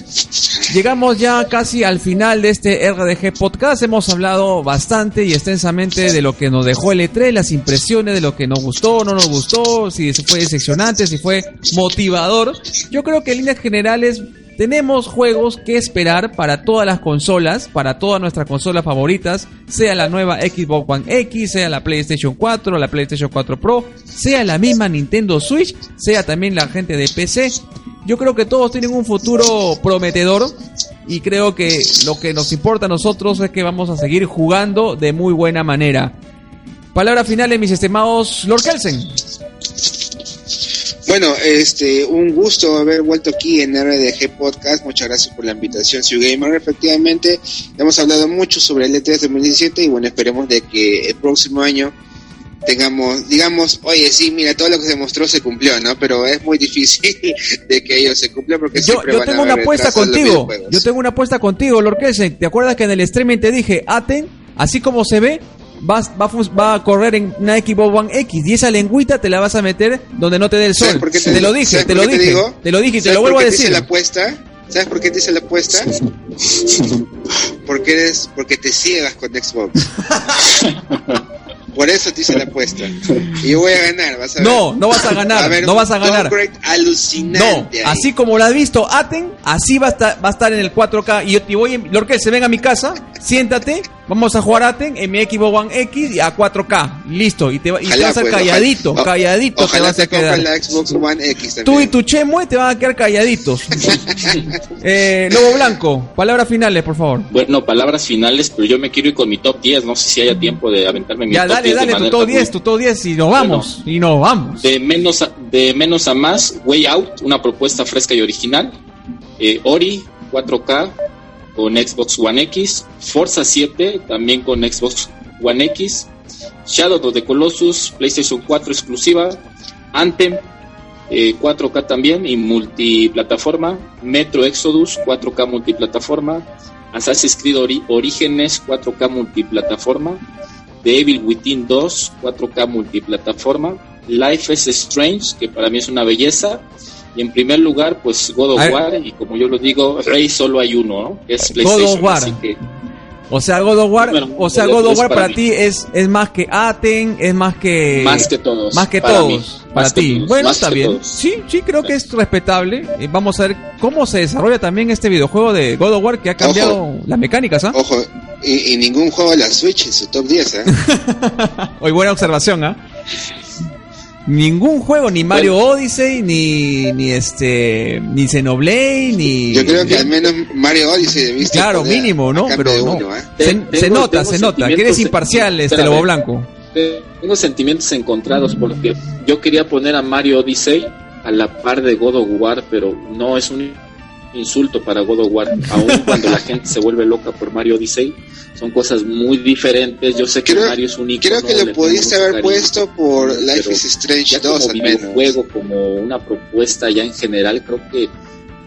llegamos ya casi al final de este RDG podcast. Hemos hablado bastante y extensamente de lo que nos dejó el E3, las impresiones de lo que nos gustó, no nos gustó, si fue decepcionante, si fue motivador. Yo creo que en líneas generales tenemos juegos que esperar para todas las consolas, para todas nuestras consolas favoritas, sea la nueva Xbox One X, sea la PlayStation 4, la PlayStation 4 Pro, sea la misma Nintendo Switch, sea también la gente de PC. Yo creo que todos tienen un futuro prometedor y creo que lo que nos importa a nosotros es que vamos a seguir jugando de muy buena manera. Palabras finales, mis estimados Lord Kelsen. Bueno, este, un gusto haber vuelto aquí en RDG Podcast. Muchas gracias por la invitación, Gamer. Efectivamente, hemos hablado mucho sobre el E3 2017 y bueno, esperemos de que el próximo año tengamos, digamos, oye, sí, mira, todo lo que se mostró se cumplió, ¿no? Pero es muy difícil de que ello se cumpla porque yo, siempre yo tengo una apuesta contigo. Yo tengo una apuesta contigo, Lord Kelsen. ¿Te acuerdas que en el streaming te dije, Aten, así como se ve, va, va, a correr en una Xbox One X y esa lengüita te la vas a meter donde no te dé el sol. te, lo dije, te lo dije, te, lo dije y te lo vuelvo a decir. la apuesta? ¿Sabes por qué te hice la apuesta? porque eres, porque te ciegas con Xbox. Por eso te hice la apuesta. Y yo voy a ganar, vas a ver. No, no vas a ganar, no vas a ganar. alucinante. No, así como lo has visto Aten, así va a estar, va a estar en el 4K. Y yo te voy, Lorquel, se ven a mi casa, siéntate, Vamos a jugar Aten en mi equipo One X y a 4K. Listo. Y te, y te vas a quedar calladito. calladito te vas a quedar. La Xbox One X Tú y tu Chemue te van a quedar calladitos. eh, Lobo Blanco, palabras finales, por favor. Bueno, palabras finales, pero yo me quiero ir con mi top 10. No sé si haya tiempo de aventarme mi ya, top dale, 10. Dale, dale, tu top 10, tu top 10 y nos vamos. y nos vamos. De menos, a, de menos a más, Way Out, una propuesta fresca y original. Eh, Ori, 4K, con Xbox One X, Forza 7 también con Xbox One X, Shadow of the Colossus, PlayStation 4 exclusiva, Anthem 4K también y multiplataforma, Metro Exodus 4K multiplataforma, Assassin's Creed Orígenes 4K multiplataforma, The Evil Within 2 4K multiplataforma, Life is Strange, que para mí es una belleza, y en primer lugar, pues God of War, y como yo lo digo, Rey solo hay uno, ¿no? es PlayStation. God of War. o sea, God of War, o sea, God of War para, ti es, es más que Aten, es más que... Más que todos. Más que todos para ti. bueno, está bien. Sí, sí, creo que es respetable. Y vamos a ver cómo se desarrolla también este videojuego de God of War que ha cambiado las mecánicas, ¿ah? Ojo, y, ningún juego de la Switch en su top 10, ¿eh? Hoy buena observación, ¿ah? Ningún juego, ni Mario Odyssey, ni, ni este, ni Xenoblade, ni. Yo creo que al menos Mario Odyssey Claro, mínimo, ¿no? Pero no. ¿eh? se, nota, se nota. Que eres imparcial, este Lobo Blanco tengo sentimientos encontrados porque yo quería poner a Mario Odyssey a la par de God of War, pero no es un insulto para God of War, aun cuando la gente se vuelve loca por Mario Odyssey. Son cosas muy diferentes. Yo sé que Mario es un Creo que lo pudiste haber puesto por Life is Strange 2 como videojuego, como una propuesta ya en general, creo que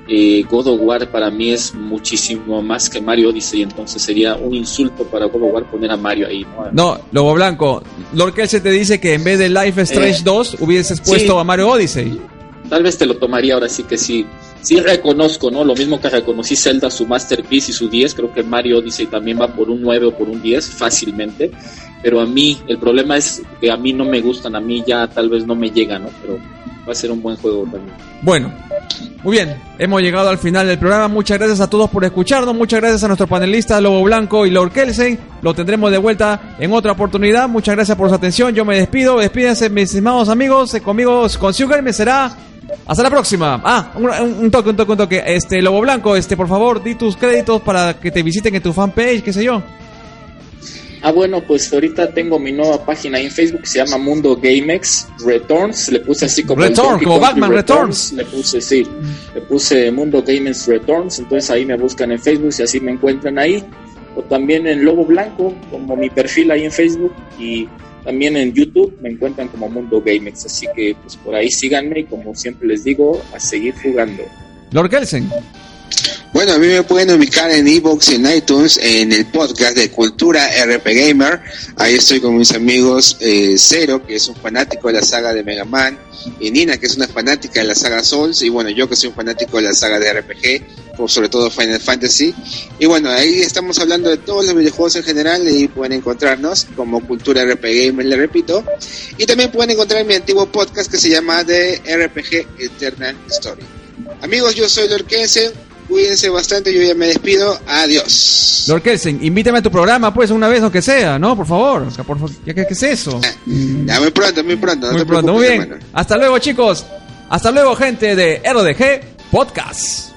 eh, God of War para mí es muchísimo más que Mario Odyssey, entonces sería un insulto para God of War poner a Mario ahí. No, Lobo Blanco, Lord se te dice que en vez de Life is Strange 2 eh, hubieses puesto a Mario Odyssey. Tal vez te lo tomaría ahora sí que sí. Sí reconozco, ¿no? Lo mismo que reconocí Zelda, su Masterpiece y su 10, creo que Mario Odyssey también va por un 9 o por un 10 fácilmente. Pero a mí, el problema es que a mí no me gustan, a mí ya tal vez no me llegan, ¿no? Pero va a ser un buen juego también. Bueno, muy bien, hemos llegado al final del programa. Muchas gracias a todos por escucharnos. Muchas gracias a nuestro panelista Lobo Blanco y Lord Kelsen. Lo tendremos de vuelta en otra oportunidad. Muchas gracias por su atención. Yo me despido. Despídense, mis estimados amigos. Eh, conmigo, con Sugar, me será. Hasta la próxima. Ah, un, toque, un toque, un toque. Este, Lobo Blanco, este, por favor, di tus créditos para que te visiten en tu fanpage, qué sé yo. Ah, bueno, pues ahorita tengo mi nueva página en Facebook que se llama Mundo GameX Returns. Le puse así como. Return, como Batman Returns. Le puse, sí. Le puse Mundo GameX Returns. Entonces ahí me buscan en Facebook y así me encuentran ahí. O también en Lobo Blanco, como mi perfil ahí en Facebook. Y también en YouTube me encuentran como Mundo GameX. Así que pues por ahí síganme y como siempre les digo, a seguir jugando. Lord Kelsen. Bueno, a mí me pueden ubicar en Evox en iTunes en el podcast de Cultura RP Gamer. Ahí estoy con mis amigos eh, Cero, que es un fanático de la saga de Mega Man, y Nina, que es una fanática de la saga Souls, y bueno, yo que soy un fanático de la saga de RPG, por sobre todo Final Fantasy. Y bueno, ahí estamos hablando de todos los videojuegos en general, y pueden encontrarnos como Cultura RP Gamer, le repito. Y también pueden encontrar mi antiguo podcast que se llama de RPG Eternal Story. Amigos, yo soy Lorquense Cuídense bastante, yo ya me despido. Adiós. Lord Kelsen, invítame a tu programa, pues, una vez, aunque sea, ¿no? Por favor. ¿qué, es eso? Ya, muy pronto, muy pronto. muy pronto, muy bien. Hasta luego, chicos. Hasta luego, gente de RDG Podcast.